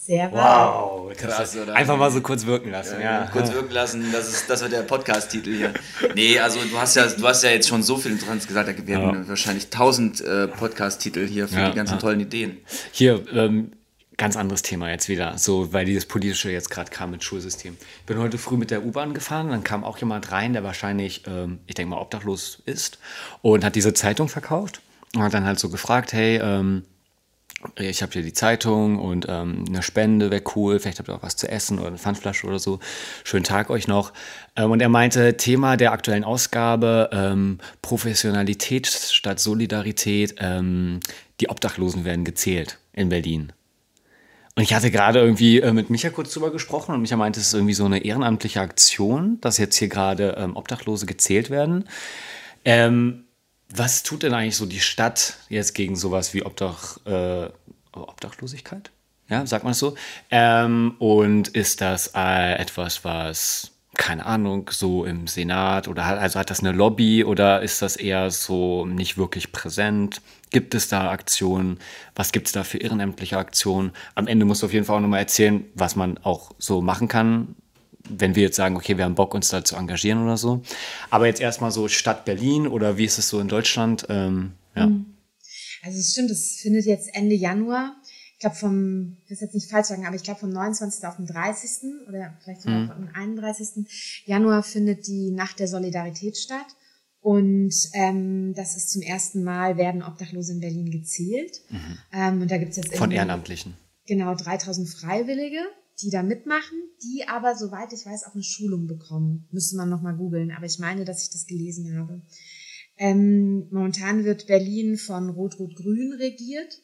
Sehr wahr. Wow, krass, oder? Einfach mal so kurz wirken lassen, ja. ja. Kurz wirken lassen, das ist, das wird der Podcast-Titel hier. Nee, also du hast ja, du hast ja jetzt schon so viel Interessantes gesagt, wir haben ja. wahrscheinlich tausend äh, Podcast-Titel hier für ja, die ganzen tollen Ideen. Hier, ähm, ganz anderes Thema jetzt wieder, so weil dieses politische jetzt gerade kam mit Schulsystem. Ich bin heute früh mit der U-Bahn gefahren, dann kam auch jemand rein, der wahrscheinlich, ähm, ich denke mal, obdachlos ist und hat diese Zeitung verkauft und hat dann halt so gefragt, hey, ähm, ich habe hier die Zeitung und ähm, eine Spende wäre cool, vielleicht habt ihr auch was zu essen oder eine Pfandflasche oder so. Schönen Tag euch noch. Ähm, und er meinte, Thema der aktuellen Ausgabe, ähm, Professionalität statt Solidarität, ähm, die Obdachlosen werden gezählt in Berlin. Und ich hatte gerade irgendwie äh, mit Micha kurz drüber gesprochen und Micha meinte, es ist irgendwie so eine ehrenamtliche Aktion, dass jetzt hier gerade ähm, Obdachlose gezählt werden. Ähm, was tut denn eigentlich so die Stadt jetzt gegen sowas wie Obdach, äh, Obdachlosigkeit? Ja, sagt man es so? Ähm, und ist das äh, etwas, was keine Ahnung, so im Senat oder hat, also hat das eine Lobby oder ist das eher so nicht wirklich präsent? Gibt es da Aktionen? Was gibt es da für ehrenamtliche Aktionen? Am Ende musst du auf jeden Fall auch nochmal erzählen, was man auch so machen kann, wenn wir jetzt sagen, okay, wir haben Bock, uns da zu engagieren oder so. Aber jetzt erstmal so Stadt Berlin oder wie ist es so in Deutschland? Ähm, ja. Mhm. Also es stimmt, es findet jetzt Ende Januar ich glaube vom, ich will jetzt nicht falsch sagen, aber ich glaube vom 29. auf den 30. oder vielleicht sogar mhm. vom 31. Januar findet die Nacht der Solidarität statt. Und ähm, das ist zum ersten Mal, werden Obdachlose in Berlin gezählt. Mhm. Ähm, und da gibt's jetzt Von Ehrenamtlichen. Genau, 3000 Freiwillige, die da mitmachen, die aber, soweit ich weiß, auch eine Schulung bekommen. Müsste man nochmal googeln, aber ich meine, dass ich das gelesen habe. Ähm, momentan wird Berlin von Rot-Rot-Grün regiert.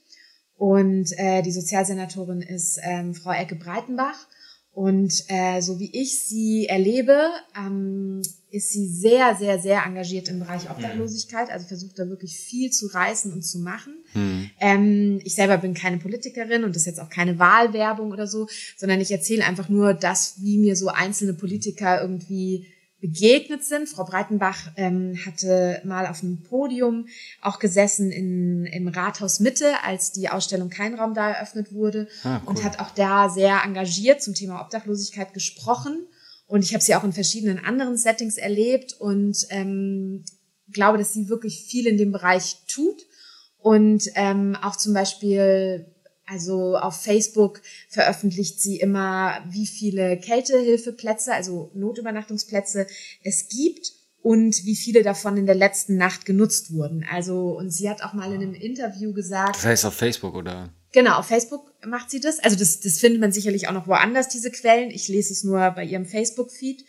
Und äh, die Sozialsenatorin ist ähm, Frau Ecke Breitenbach. Und äh, so wie ich sie erlebe, ähm, ist sie sehr, sehr, sehr engagiert im Bereich Obdachlosigkeit, also versucht da wirklich viel zu reißen und zu machen. Mhm. Ähm, ich selber bin keine Politikerin und das ist jetzt auch keine Wahlwerbung oder so, sondern ich erzähle einfach nur das, wie mir so einzelne Politiker irgendwie begegnet sind. Frau Breitenbach ähm, hatte mal auf einem Podium auch gesessen in, im Rathaus Mitte, als die Ausstellung Kein Raum da eröffnet wurde ah, cool. und hat auch da sehr engagiert zum Thema Obdachlosigkeit gesprochen. Und ich habe sie auch in verschiedenen anderen Settings erlebt und ähm, glaube, dass sie wirklich viel in dem Bereich tut. Und ähm, auch zum Beispiel also auf Facebook veröffentlicht sie immer, wie viele Kältehilfeplätze, also Notübernachtungsplätze es gibt und wie viele davon in der letzten Nacht genutzt wurden. Also, und sie hat auch mal in einem Interview gesagt. Das heißt auf Facebook, oder? Genau, auf Facebook macht sie das. Also das, das findet man sicherlich auch noch woanders, diese Quellen. Ich lese es nur bei ihrem Facebook-Feed.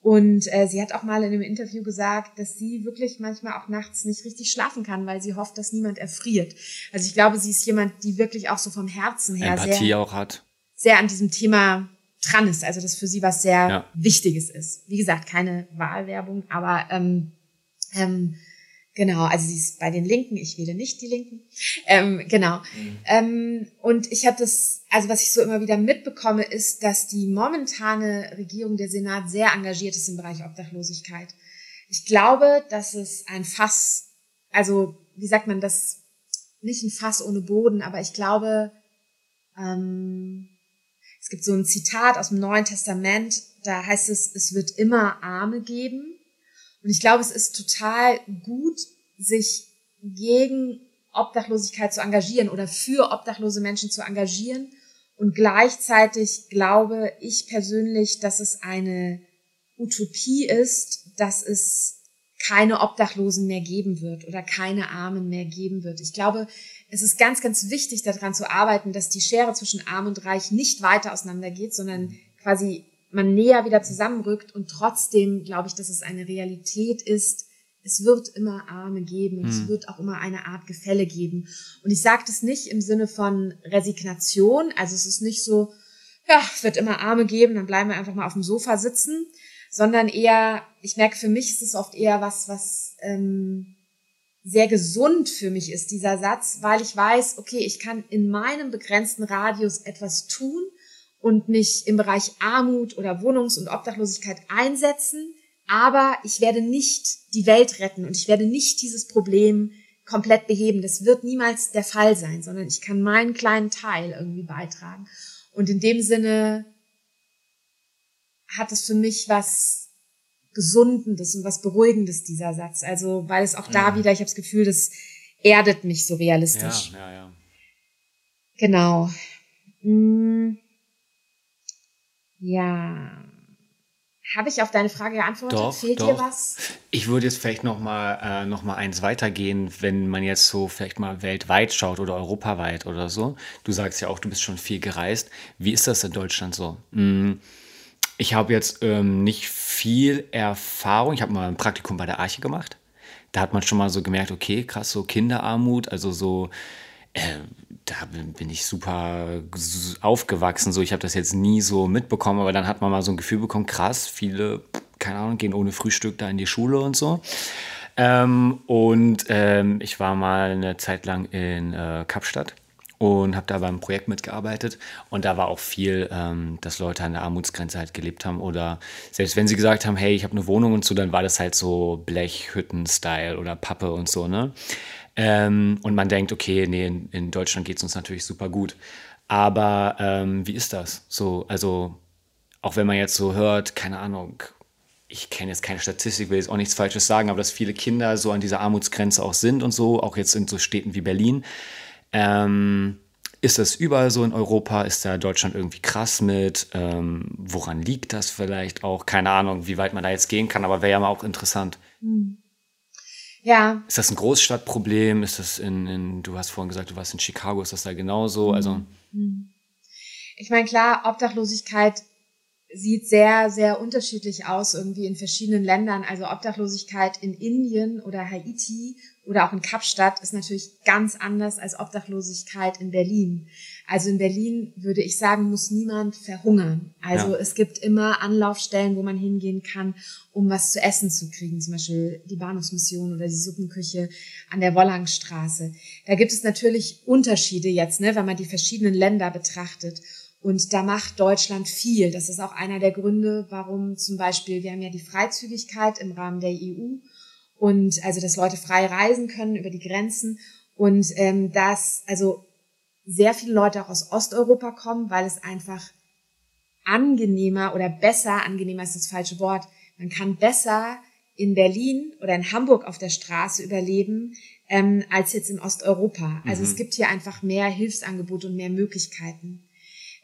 Und äh, sie hat auch mal in einem Interview gesagt, dass sie wirklich manchmal auch nachts nicht richtig schlafen kann, weil sie hofft, dass niemand erfriert. Also ich glaube, sie ist jemand, die wirklich auch so vom Herzen her Empathie sehr, auch hat. sehr an diesem Thema dran ist. Also das für sie was sehr ja. Wichtiges ist. Wie gesagt, keine Wahlwerbung, aber ähm, ähm, Genau, also sie ist bei den Linken, ich wähle nicht die Linken. Ähm, genau. Mhm. Ähm, und ich habe das, also was ich so immer wieder mitbekomme, ist, dass die momentane Regierung, der Senat, sehr engagiert ist im Bereich Obdachlosigkeit. Ich glaube, dass es ein Fass, also wie sagt man das, nicht ein Fass ohne Boden, aber ich glaube, ähm, es gibt so ein Zitat aus dem Neuen Testament, da heißt es, es wird immer Arme geben und ich glaube, es ist total gut, sich gegen Obdachlosigkeit zu engagieren oder für obdachlose Menschen zu engagieren. Und gleichzeitig glaube ich persönlich, dass es eine Utopie ist, dass es keine Obdachlosen mehr geben wird oder keine Armen mehr geben wird. Ich glaube, es ist ganz, ganz wichtig, daran zu arbeiten, dass die Schere zwischen Arm und Reich nicht weiter auseinandergeht, sondern quasi man näher wieder zusammenrückt und trotzdem glaube ich, dass es eine Realität ist. Es wird immer Arme geben und hm. es wird auch immer eine Art Gefälle geben. Und ich sage das nicht im Sinne von Resignation, also es ist nicht so, ja, es wird immer Arme geben, dann bleiben wir einfach mal auf dem Sofa sitzen, sondern eher, ich merke, für mich ist es oft eher was, was ähm, sehr gesund für mich ist, dieser Satz, weil ich weiß, okay, ich kann in meinem begrenzten Radius etwas tun, und mich im Bereich Armut oder Wohnungs- und Obdachlosigkeit einsetzen, aber ich werde nicht die Welt retten und ich werde nicht dieses Problem komplett beheben. Das wird niemals der Fall sein, sondern ich kann meinen kleinen Teil irgendwie beitragen. Und in dem Sinne hat es für mich was Gesundendes und was Beruhigendes, dieser Satz. Also, weil es auch da ja. wieder, ich habe das Gefühl, das erdet mich so realistisch. Ja, ja, ja. Genau. Hm. Ja. Habe ich auf deine Frage geantwortet? Doch, Fehlt doch. dir was? Ich würde jetzt vielleicht noch mal, äh, noch mal eins weitergehen, wenn man jetzt so vielleicht mal weltweit schaut oder europaweit oder so. Du sagst ja auch, du bist schon viel gereist. Wie ist das in Deutschland so? Hm, ich habe jetzt ähm, nicht viel Erfahrung. Ich habe mal ein Praktikum bei der Arche gemacht. Da hat man schon mal so gemerkt, okay, krass, so Kinderarmut, also so äh, da bin ich super aufgewachsen. So, ich habe das jetzt nie so mitbekommen, aber dann hat man mal so ein Gefühl bekommen, krass, viele, keine Ahnung, gehen ohne Frühstück da in die Schule und so. Ähm, und ähm, ich war mal eine Zeit lang in äh, Kapstadt und habe da beim Projekt mitgearbeitet. Und da war auch viel, ähm, dass Leute an der Armutsgrenze halt gelebt haben. Oder selbst wenn sie gesagt haben, hey, ich habe eine Wohnung und so, dann war das halt so Blechhütten-Style oder Pappe und so, ne? Ähm, und man denkt, okay, nee, in, in Deutschland geht es uns natürlich super gut. Aber ähm, wie ist das? So, also, auch wenn man jetzt so hört, keine Ahnung, ich kenne jetzt keine Statistik, will jetzt auch nichts Falsches sagen, aber dass viele Kinder so an dieser Armutsgrenze auch sind und so, auch jetzt in so Städten wie Berlin. Ähm, ist das überall so in Europa? Ist da Deutschland irgendwie krass mit? Ähm, woran liegt das vielleicht auch? Keine Ahnung, wie weit man da jetzt gehen kann, aber wäre ja mal auch interessant. Hm. Ja. Ist das ein Großstadtproblem? Ist das in, in, du hast vorhin gesagt, du warst in Chicago, ist das da genauso? Also. Mhm. Ich meine, klar, Obdachlosigkeit sieht sehr, sehr unterschiedlich aus irgendwie in verschiedenen Ländern. Also Obdachlosigkeit in Indien oder Haiti oder auch in Kapstadt ist natürlich ganz anders als Obdachlosigkeit in Berlin. Also in Berlin würde ich sagen, muss niemand verhungern. Also ja. es gibt immer Anlaufstellen, wo man hingehen kann, um was zu essen zu kriegen. Zum Beispiel die Bahnhofsmission oder die Suppenküche an der Wollangstraße. Da gibt es natürlich Unterschiede jetzt, ne, wenn man die verschiedenen Länder betrachtet. Und da macht Deutschland viel. Das ist auch einer der Gründe, warum zum Beispiel, wir haben ja die Freizügigkeit im Rahmen der EU und also, dass Leute frei reisen können über die Grenzen und ähm, dass also sehr viele Leute auch aus Osteuropa kommen, weil es einfach angenehmer oder besser, angenehmer ist das falsche Wort, man kann besser in Berlin oder in Hamburg auf der Straße überleben, ähm, als jetzt in Osteuropa. Also mhm. es gibt hier einfach mehr Hilfsangebote und mehr Möglichkeiten.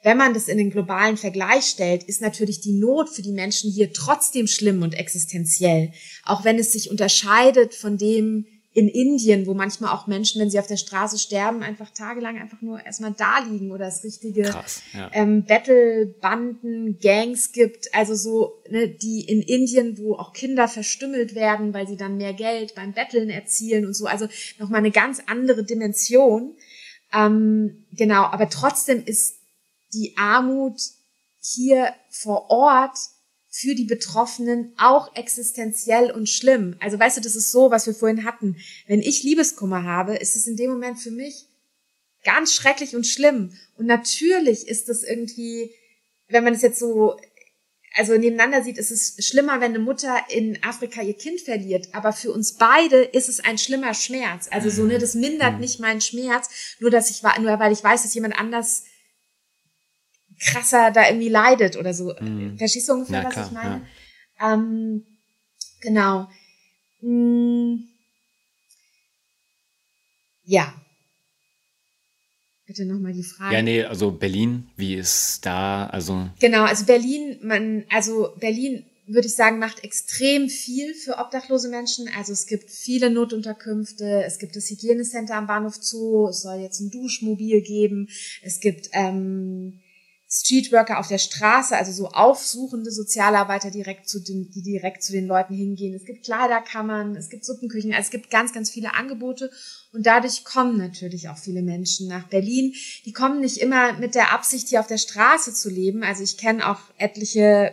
Wenn man das in den globalen Vergleich stellt, ist natürlich die Not für die Menschen hier trotzdem schlimm und existenziell. Auch wenn es sich unterscheidet von dem in Indien, wo manchmal auch Menschen, wenn sie auf der Straße sterben, einfach tagelang einfach nur erstmal da liegen oder es richtige Krass, ja. ähm, Battlebanden, Gangs gibt, also so, ne, die in Indien, wo auch Kinder verstümmelt werden, weil sie dann mehr Geld beim Betteln erzielen und so, also nochmal eine ganz andere Dimension. Ähm, genau, aber trotzdem ist die Armut hier vor Ort für die Betroffenen auch existenziell und schlimm. Also weißt du, das ist so, was wir vorhin hatten. Wenn ich Liebeskummer habe, ist es in dem Moment für mich ganz schrecklich und schlimm. Und natürlich ist das irgendwie, wenn man es jetzt so, also nebeneinander sieht, ist es schlimmer, wenn eine Mutter in Afrika ihr Kind verliert. Aber für uns beide ist es ein schlimmer Schmerz. Also so, ne, das mindert mhm. nicht meinen Schmerz, nur dass ich, nur weil ich weiß, dass jemand anders krasser da irgendwie leidet oder so. Mhm. Verstehst du ungefähr, ja, was klar, ich meine? Ja. Ähm, genau. Hm. Ja. Bitte nochmal die Frage. Ja, nee, also Berlin, wie ist da, also. Genau, also Berlin, man, also Berlin würde ich sagen, macht extrem viel für obdachlose Menschen. Also es gibt viele Notunterkünfte, es gibt das Hygienecenter am Bahnhof Zoo, es soll jetzt ein Duschmobil geben, es gibt ähm, Streetworker auf der Straße, also so aufsuchende Sozialarbeiter direkt zu den, die direkt zu den Leuten hingehen. Es gibt Kleiderkammern, es gibt Suppenküchen, also es gibt ganz, ganz viele Angebote und dadurch kommen natürlich auch viele Menschen nach Berlin. Die kommen nicht immer mit der Absicht, hier auf der Straße zu leben. Also ich kenne auch etliche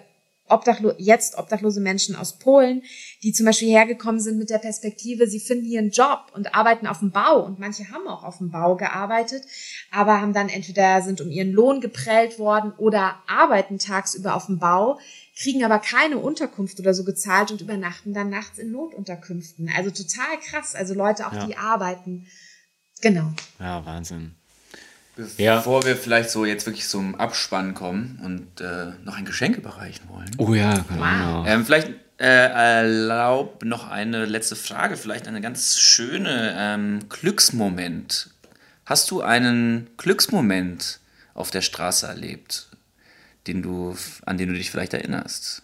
Obdachlo jetzt obdachlose Menschen aus Polen, die zum Beispiel hergekommen sind mit der Perspektive, sie finden hier einen Job und arbeiten auf dem Bau. Und manche haben auch auf dem Bau gearbeitet, aber haben dann entweder sind um ihren Lohn geprellt worden oder arbeiten tagsüber auf dem Bau, kriegen aber keine Unterkunft oder so gezahlt und übernachten dann nachts in Notunterkünften. Also total krass. Also Leute auch, ja. die arbeiten. Genau. Ja, Wahnsinn. Bevor ja. wir vielleicht so jetzt wirklich zum Abspann kommen und äh, noch ein Geschenk überreichen wollen. Oh ja, genau. Ähm, vielleicht äh, erlaub noch eine letzte Frage, vielleicht eine ganz schöne ähm, Glücksmoment. Hast du einen Glücksmoment auf der Straße erlebt, den du, an den du dich vielleicht erinnerst?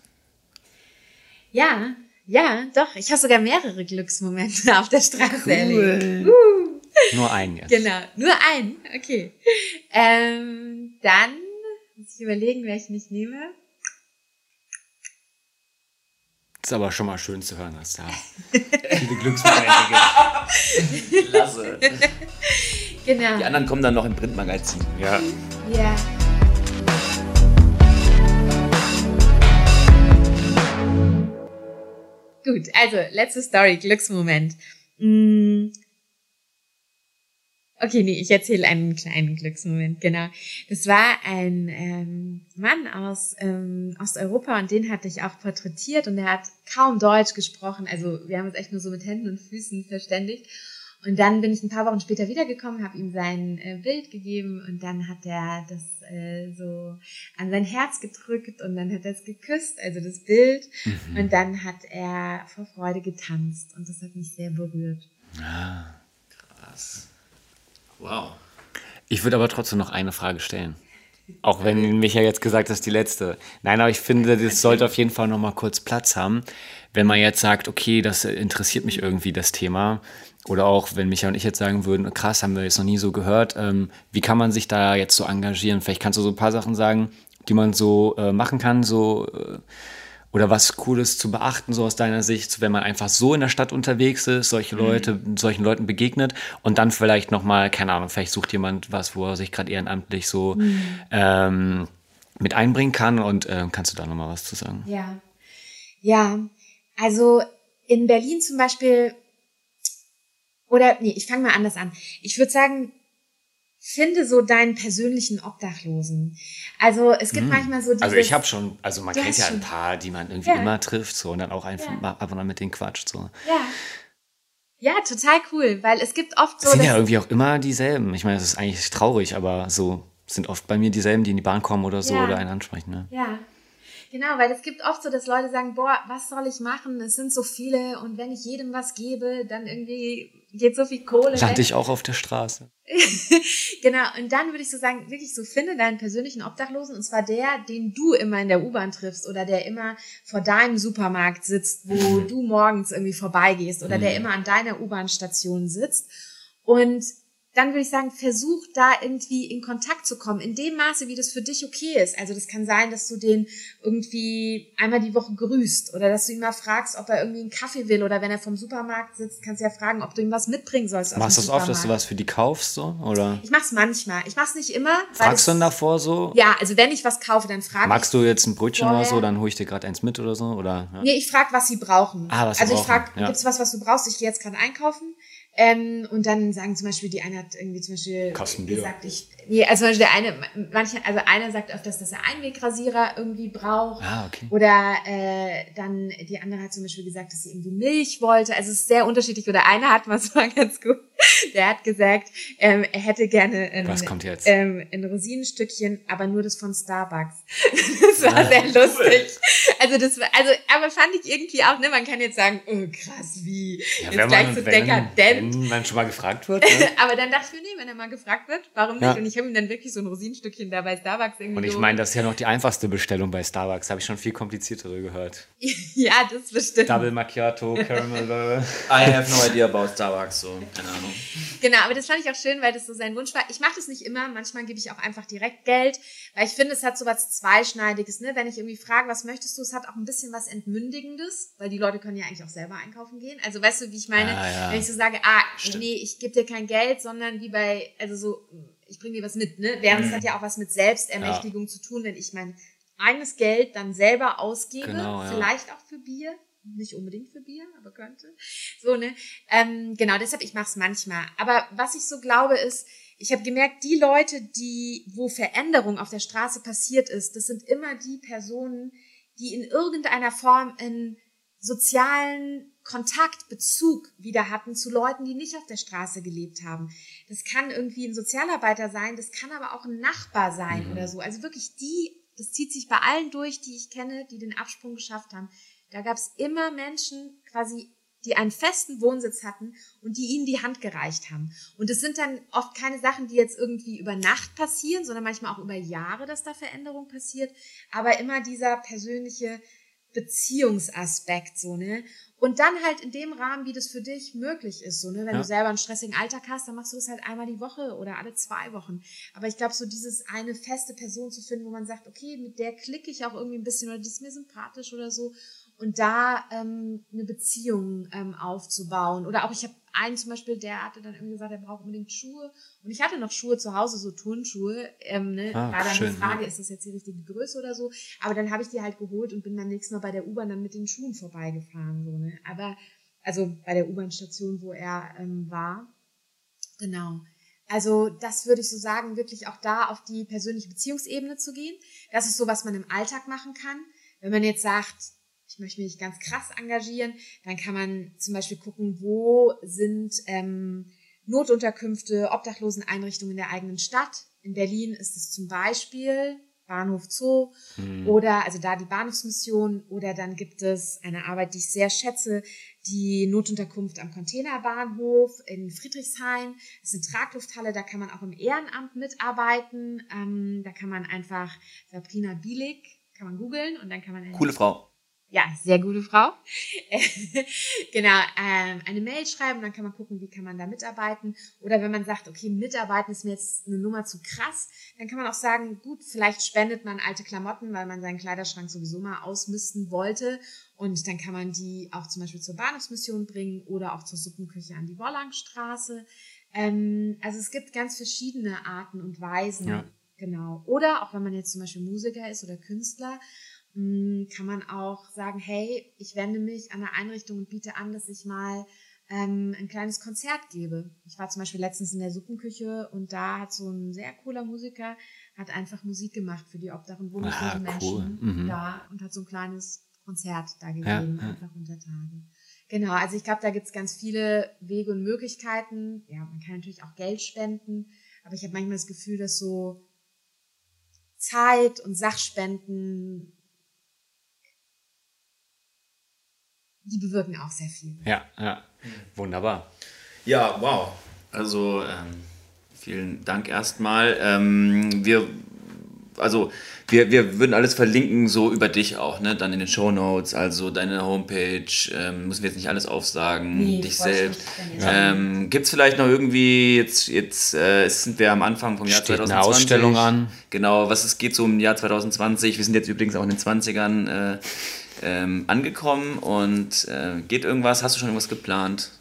Ja, ja, doch. Ich habe sogar mehrere Glücksmomente auf der Straße cool. erlebt. Uh. Nur einen jetzt. Genau, nur einen. Okay. Ähm, dann muss ich überlegen, welchen ich nehme. Das ist aber schon mal schön zu hören, dass da viele Glücksmomente gibt. Klasse. Genau. Die anderen kommen dann noch im Printmagazin. Ja. Ja. Gut, also letzte Story, Glücksmoment. Hm, Okay, nee, ich erzähle einen kleinen Glücksmoment, genau. Das war ein ähm, Mann aus ähm, Osteuropa und den hatte ich auch porträtiert und er hat kaum Deutsch gesprochen. Also wir haben uns echt nur so mit Händen und Füßen verständigt. Und dann bin ich ein paar Wochen später wiedergekommen, habe ihm sein äh, Bild gegeben und dann hat er das äh, so an sein Herz gedrückt und dann hat er es geküsst, also das Bild. Mhm. Und dann hat er vor Freude getanzt und das hat mich sehr berührt. Ah, krass. Wow. Ich würde aber trotzdem noch eine Frage stellen. Auch wenn Micha jetzt gesagt hat, das ist die letzte. Nein, aber ich finde, das sollte auf jeden Fall noch mal kurz Platz haben. Wenn man jetzt sagt, okay, das interessiert mich irgendwie, das Thema. Oder auch, wenn Micha und ich jetzt sagen würden, krass, haben wir jetzt noch nie so gehört. Ähm, wie kann man sich da jetzt so engagieren? Vielleicht kannst du so ein paar Sachen sagen, die man so äh, machen kann, so äh, oder was Cooles zu beachten, so aus deiner Sicht, wenn man einfach so in der Stadt unterwegs ist, solche Leute, mhm. solchen Leuten begegnet und dann vielleicht nochmal, keine Ahnung, vielleicht sucht jemand was, wo er sich gerade ehrenamtlich so mhm. ähm, mit einbringen kann und äh, kannst du da nochmal was zu sagen? Ja. Ja, also in Berlin zum Beispiel, oder nee, ich fange mal anders an. Ich würde sagen, finde so deinen persönlichen Obdachlosen. Also es gibt mm. manchmal so dieses, Also ich habe schon, also man kennt ja ein paar, die man irgendwie ja. immer trifft so und dann auch einfach ja. ab und an mit denen quatscht so. Ja. Ja, total cool, weil es gibt oft so. Es sind ja irgendwie auch immer dieselben. Ich meine, das ist eigentlich traurig, aber so sind oft bei mir dieselben, die in die Bahn kommen oder so ja. oder einen ansprechen. Ne? Ja. Genau, weil es gibt oft so, dass Leute sagen, boah, was soll ich machen? Es sind so viele und wenn ich jedem was gebe, dann irgendwie geht so viel Kohle. Lande ich auch auf der Straße. genau, und dann würde ich so sagen, wirklich so, finde deinen persönlichen Obdachlosen und zwar der, den du immer in der U-Bahn triffst oder der immer vor deinem Supermarkt sitzt, wo mhm. du morgens irgendwie vorbeigehst oder mhm. der immer an deiner U-Bahn-Station sitzt und dann würde ich sagen, versuch da irgendwie in Kontakt zu kommen, in dem Maße, wie das für dich okay ist. Also das kann sein, dass du den irgendwie einmal die Woche grüßt oder dass du ihn mal fragst, ob er irgendwie einen Kaffee will oder wenn er vom Supermarkt sitzt, kannst du ja fragen, ob du ihm was mitbringen sollst. Machst du das oft, dass du was für die kaufst so oder? Ich mach's manchmal. Ich mach's nicht immer. Fragst du dann davor so? Ja, also wenn ich was kaufe, dann frage ich. Magst du jetzt ein Brötchen vorher. oder so, dann hole ich dir gerade eins mit oder so oder? Ja? Nee, ich frage, was sie brauchen. Ah, was sie also brauchen. ich frage, ja. gibt's was, was du brauchst? Ich gehe jetzt gerade einkaufen. Ähm, und dann sagen zum Beispiel, die eine hat irgendwie zum Beispiel gesagt, ich, nee, also der eine, manche, also einer sagt öfters, dass er Einwegrasierer irgendwie braucht. Ah, okay. Oder äh, dann die andere hat zum Beispiel gesagt, dass sie irgendwie Milch wollte. Also es ist sehr unterschiedlich. Oder einer hat was war ganz gut. Der hat gesagt, ähm, er hätte gerne ein, was kommt jetzt? Ähm, ein Rosinenstückchen, aber nur das von Starbucks. das war ah, sehr lustig. Also das war, also, aber fand ich irgendwie auch, ne, man kann jetzt sagen, oh krass, wie, ja, jetzt gleich so dekadent wenn man schon mal gefragt wird. Ne? Aber dann dachte ich mir, nee, wenn er mal gefragt wird, warum nicht? Ja. Und ich habe ihm dann wirklich so ein Rosinenstückchen da bei Starbucks irgendwie. Und ich meine, das ist ja noch die einfachste Bestellung bei Starbucks. Habe ich schon viel kompliziertere gehört. ja, das bestimmt. Double Macchiato, Caramel. I have no idea about Starbucks, so, keine Ahnung. Genau, aber das fand ich auch schön, weil das so sein Wunsch war. Ich mache das nicht immer, manchmal gebe ich auch einfach direkt Geld, weil ich finde, es hat so was Zweischneidiges, ne? Wenn ich irgendwie frage, was möchtest du, es hat auch ein bisschen was Entmündigendes, weil die Leute können ja eigentlich auch selber einkaufen gehen. Also weißt du, wie ich meine? Ah, ja. Wenn ich so sage, ah, Stimmt. nee, ich gebe dir kein Geld, sondern wie bei, also so, ich bringe dir was mit, ne? Während mhm. es hat ja auch was mit Selbstermächtigung ja. zu tun, wenn ich mein eigenes Geld dann selber ausgebe, genau, ja. vielleicht auch für Bier, nicht unbedingt für Bier, aber könnte. So, ne? Ähm, genau, deshalb, ich mache es manchmal. Aber was ich so glaube, ist, ich habe gemerkt, die Leute, die, wo Veränderung auf der Straße passiert ist, das sind immer die Personen, die in irgendeiner Form in sozialen Kontakt, Bezug wieder hatten zu Leuten, die nicht auf der Straße gelebt haben. Das kann irgendwie ein Sozialarbeiter sein, das kann aber auch ein Nachbar sein mhm. oder so. Also wirklich die, das zieht sich bei allen durch, die ich kenne, die den Absprung geschafft haben. Da gab es immer Menschen quasi, die einen festen Wohnsitz hatten und die ihnen die Hand gereicht haben. Und es sind dann oft keine Sachen, die jetzt irgendwie über Nacht passieren, sondern manchmal auch über Jahre, dass da Veränderung passiert. Aber immer dieser persönliche Beziehungsaspekt, so, ne? Und dann halt in dem Rahmen, wie das für dich möglich ist, so, ne? Wenn ja. du selber einen stressigen Alltag hast, dann machst du das halt einmal die Woche oder alle zwei Wochen. Aber ich glaube, so dieses eine feste Person zu finden, wo man sagt, okay, mit der klicke ich auch irgendwie ein bisschen oder die ist mir sympathisch oder so und da ähm, eine Beziehung ähm, aufzubauen. Oder auch, ich habe einen zum Beispiel, der hatte dann irgendwie gesagt, er braucht unbedingt Schuhe. Und ich hatte noch Schuhe zu Hause, so Turnschuhe. Ähm, ne? Ah, War dann schön, die Frage, ja. ist das jetzt die richtige Größe oder so? Aber dann habe ich die halt geholt und bin beim nächsten Mal bei der U-Bahn dann mit den Schuhen vorbeigefahren. So, ne? Aber, also bei der U-Bahn-Station, wo er ähm, war. Genau. Also das würde ich so sagen, wirklich auch da auf die persönliche Beziehungsebene zu gehen. Das ist so, was man im Alltag machen kann. Wenn man jetzt sagt, ich möchte mich ganz krass engagieren, dann kann man zum Beispiel gucken, wo sind ähm, Notunterkünfte, Obdachloseneinrichtungen in der eigenen Stadt. In Berlin ist es zum Beispiel Bahnhof Zoo mhm. oder also da die Bahnhofsmission oder dann gibt es eine Arbeit, die ich sehr schätze, die Notunterkunft am Containerbahnhof in Friedrichshain. Das ist eine Traglufthalle, da kann man auch im Ehrenamt mitarbeiten. Ähm, da kann man einfach Sabrina Bielig, kann man googeln und dann kann man... Coole Frau Ja, sehr gute Frau. genau, ähm, eine Mail schreiben, dann kann man gucken, wie kann man da mitarbeiten. Oder wenn man sagt, okay, mitarbeiten ist mir jetzt eine Nummer zu krass, dann kann man auch sagen, gut, vielleicht spendet man alte Klamotten, weil man seinen Kleiderschrank sowieso mal ausmisten wollte. Und dann kann man die auch zum Beispiel zur Bahnhofsmission bringen oder auch zur Suppenküche an die Wollangstraße. Ähm, also es gibt ganz verschiedene Arten und Weisen. Ja. Genau. Oder auch wenn man jetzt zum Beispiel Musiker ist oder Künstler, kann man auch sagen, hey, ich wende mich an eine Einrichtung und biete an, dass ich mal ähm, ein kleines Konzert gebe. Ich war zum Beispiel letztens in der Suppenküche und da hat so ein sehr cooler Musiker hat einfach Musik gemacht für die Obdach- und wohnungslosen Menschen mhm. da und hat so ein kleines Konzert da gegeben, ja, einfach unter Tage. Genau, also ich glaube, da gibt's ganz viele Wege und Möglichkeiten. Ja, man kann natürlich auch Geld spenden, aber ich habe manchmal das Gefühl, dass so Zeit und Sachspenden die bewirken auch sehr viel. Ja, ja. Wunderbar. Ja, wow. Also ähm, vielen Dank erstmal. Ähm, wir, also wir, wir würden alles verlinken, so über dich auch, ne? Dann in den Show Notes, also deine Homepage, ähm, müssen wir jetzt nicht alles aufsagen, nee, dich selbst. Ähm, Gibt es vielleicht noch irgendwie, jetzt, jetzt äh, sind wir am Anfang vom Jahr Steht 2020. Eine Ausstellung an. Genau, was es geht so im Jahr 2020. Wir sind jetzt übrigens auch in den 20ern. Äh, ähm, angekommen und äh, geht irgendwas? Hast du schon irgendwas geplant?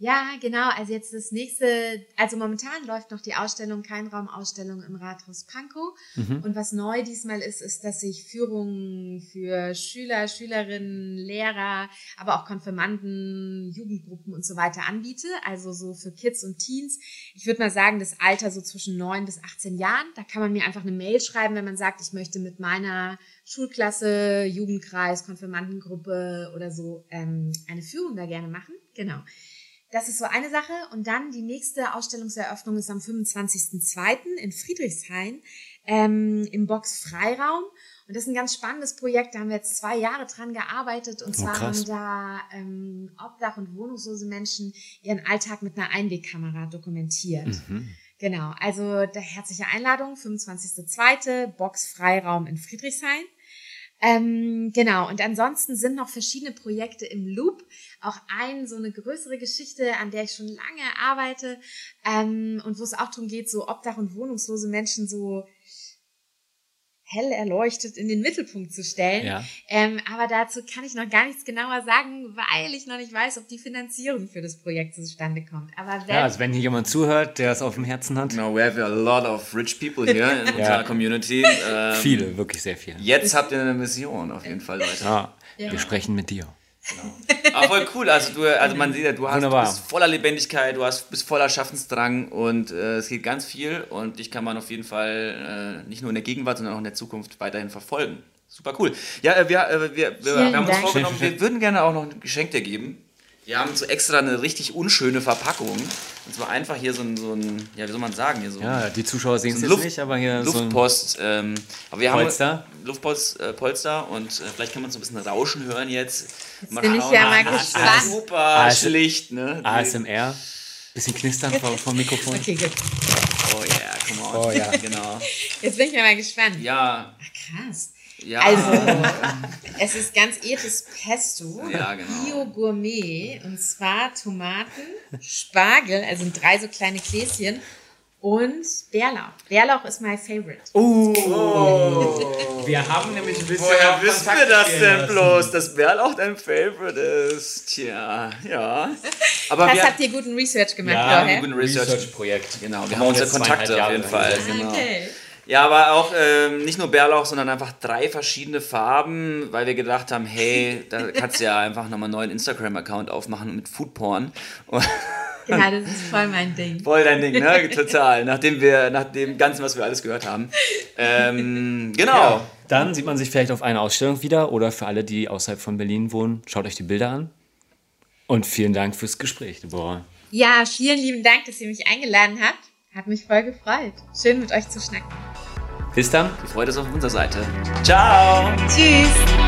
Ja, genau. Also jetzt das nächste, also momentan läuft noch die Ausstellung, Keinraumausstellung im Rathaus Pankow. Mhm. Und was neu diesmal ist, ist, dass ich Führungen für Schüler, Schülerinnen, Lehrer, aber auch Konfirmanden, Jugendgruppen und so weiter anbiete. Also so für Kids und Teens. Ich würde mal sagen, das Alter so zwischen neun bis 18 Jahren. Da kann man mir einfach eine Mail schreiben, wenn man sagt, ich möchte mit meiner Schulklasse, Jugendkreis, Konfirmandengruppe oder so ähm, eine Führung da gerne machen. Genau. Das ist so eine Sache. Und dann die nächste Ausstellungseröffnung ist am 25.02. in Friedrichshain ähm, im Box Freiraum. Und das ist ein ganz spannendes Projekt. Da haben wir jetzt zwei Jahre dran gearbeitet. Und oh, zwar haben da ähm, Obdach- und wohnungslose Menschen ihren Alltag mit einer Einwegkamera dokumentiert. Mhm. Genau, also der herzliche Einladung, 25.02. Box Freiraum in Friedrichshain. Ähm, genau, und ansonsten sind noch verschiedene Projekte im Loop. Auch ein, so eine größere Geschichte, an der ich schon lange arbeite ähm, und wo es auch darum geht, so Obdach- und wohnungslose Menschen so hell erleuchtet in den Mittelpunkt zu stellen. Ja. Ähm, aber dazu kann ich noch gar nichts genauer sagen, weil ich noch nicht weiß, ob die Finanzierung für das Projekt zustande kommt. Aber wenn, ja, also wenn hier jemand zuhört, der es auf dem Herzen hat. No, we have a lot of rich people here in ja. unserer Community. Ähm, viele, wirklich sehr viele. Jetzt habt ihr eine Mission auf jeden Fall, Leute. Ja, wir sprechen mit dir. Genau. Aber voll cool. Also, du, also man sieht ja, du, hast, du bist voller Lebendigkeit, du hast, bist voller Schaffensdrang und äh, es geht ganz viel und dich kann man auf jeden Fall äh, nicht nur in der Gegenwart, sondern auch in der Zukunft weiterhin verfolgen. Super cool. Ja, äh, wir, äh, wir, wir, wir haben uns vorgenommen, wir würden gerne auch noch ein Geschenk dir geben. Wir haben so extra eine richtig unschöne Verpackung. Und zwar einfach hier so ein, so ein ja, wie soll man sagen? Hier so ja, die Zuschauer sehen es so jetzt nicht, aber hier Luftpost, so ein ähm, aber wir Polster. Haben Luftpost, äh, Polster und äh, vielleicht kann man so ein bisschen Rauschen hören jetzt. jetzt mal bin ich ja mal gespannt. Super AS schlicht, ne? ASMR. Bisschen knistern vom, vom Mikrofon. Okay, gut. Oh yeah, come on. Oh ja, genau. Jetzt bin ich ja mal gespannt. Ja. Ach, krass. Ja. Also, es ist ganz edles Pesto, ja, genau. Bio-Gourmet, und zwar Tomaten, Spargel, also drei so kleine Gläschen und Bärlauch. Bärlauch ist my favorite. Oh. oh. Wir haben nämlich ein bisschen. Woher wissen wir das denn bloß, dass Bärlauch dein Favorite ist? Tja, ja. Aber das wir, habt ihr guten Research gemacht, ja, vorher? Ja, guten Research-Projekt. Research genau, wir, wir haben unsere Kontakte auf jeden Fall. Genau. Okay. Ja, aber auch ähm, nicht nur Bärlauch, sondern einfach drei verschiedene Farben, weil wir gedacht haben, hey, da kannst du ja einfach nochmal einen neuen Instagram-Account aufmachen mit Foodporn. Ja, das ist voll mein Ding. Voll dein Ding, ne? Total. Nachdem wir, nach dem Ganzen, was wir alles gehört haben. Ähm, genau. Ja, dann sieht man sich vielleicht auf einer Ausstellung wieder oder für alle, die außerhalb von Berlin wohnen, schaut euch die Bilder an. Und vielen Dank fürs Gespräch, Deborah. Ja, vielen lieben Dank, dass ihr mich eingeladen habt. Hat mich voll gefreut. Schön mit euch zu schnacken. Bis dann. Die Freude ist auf unserer Seite. Ciao. Tschüss.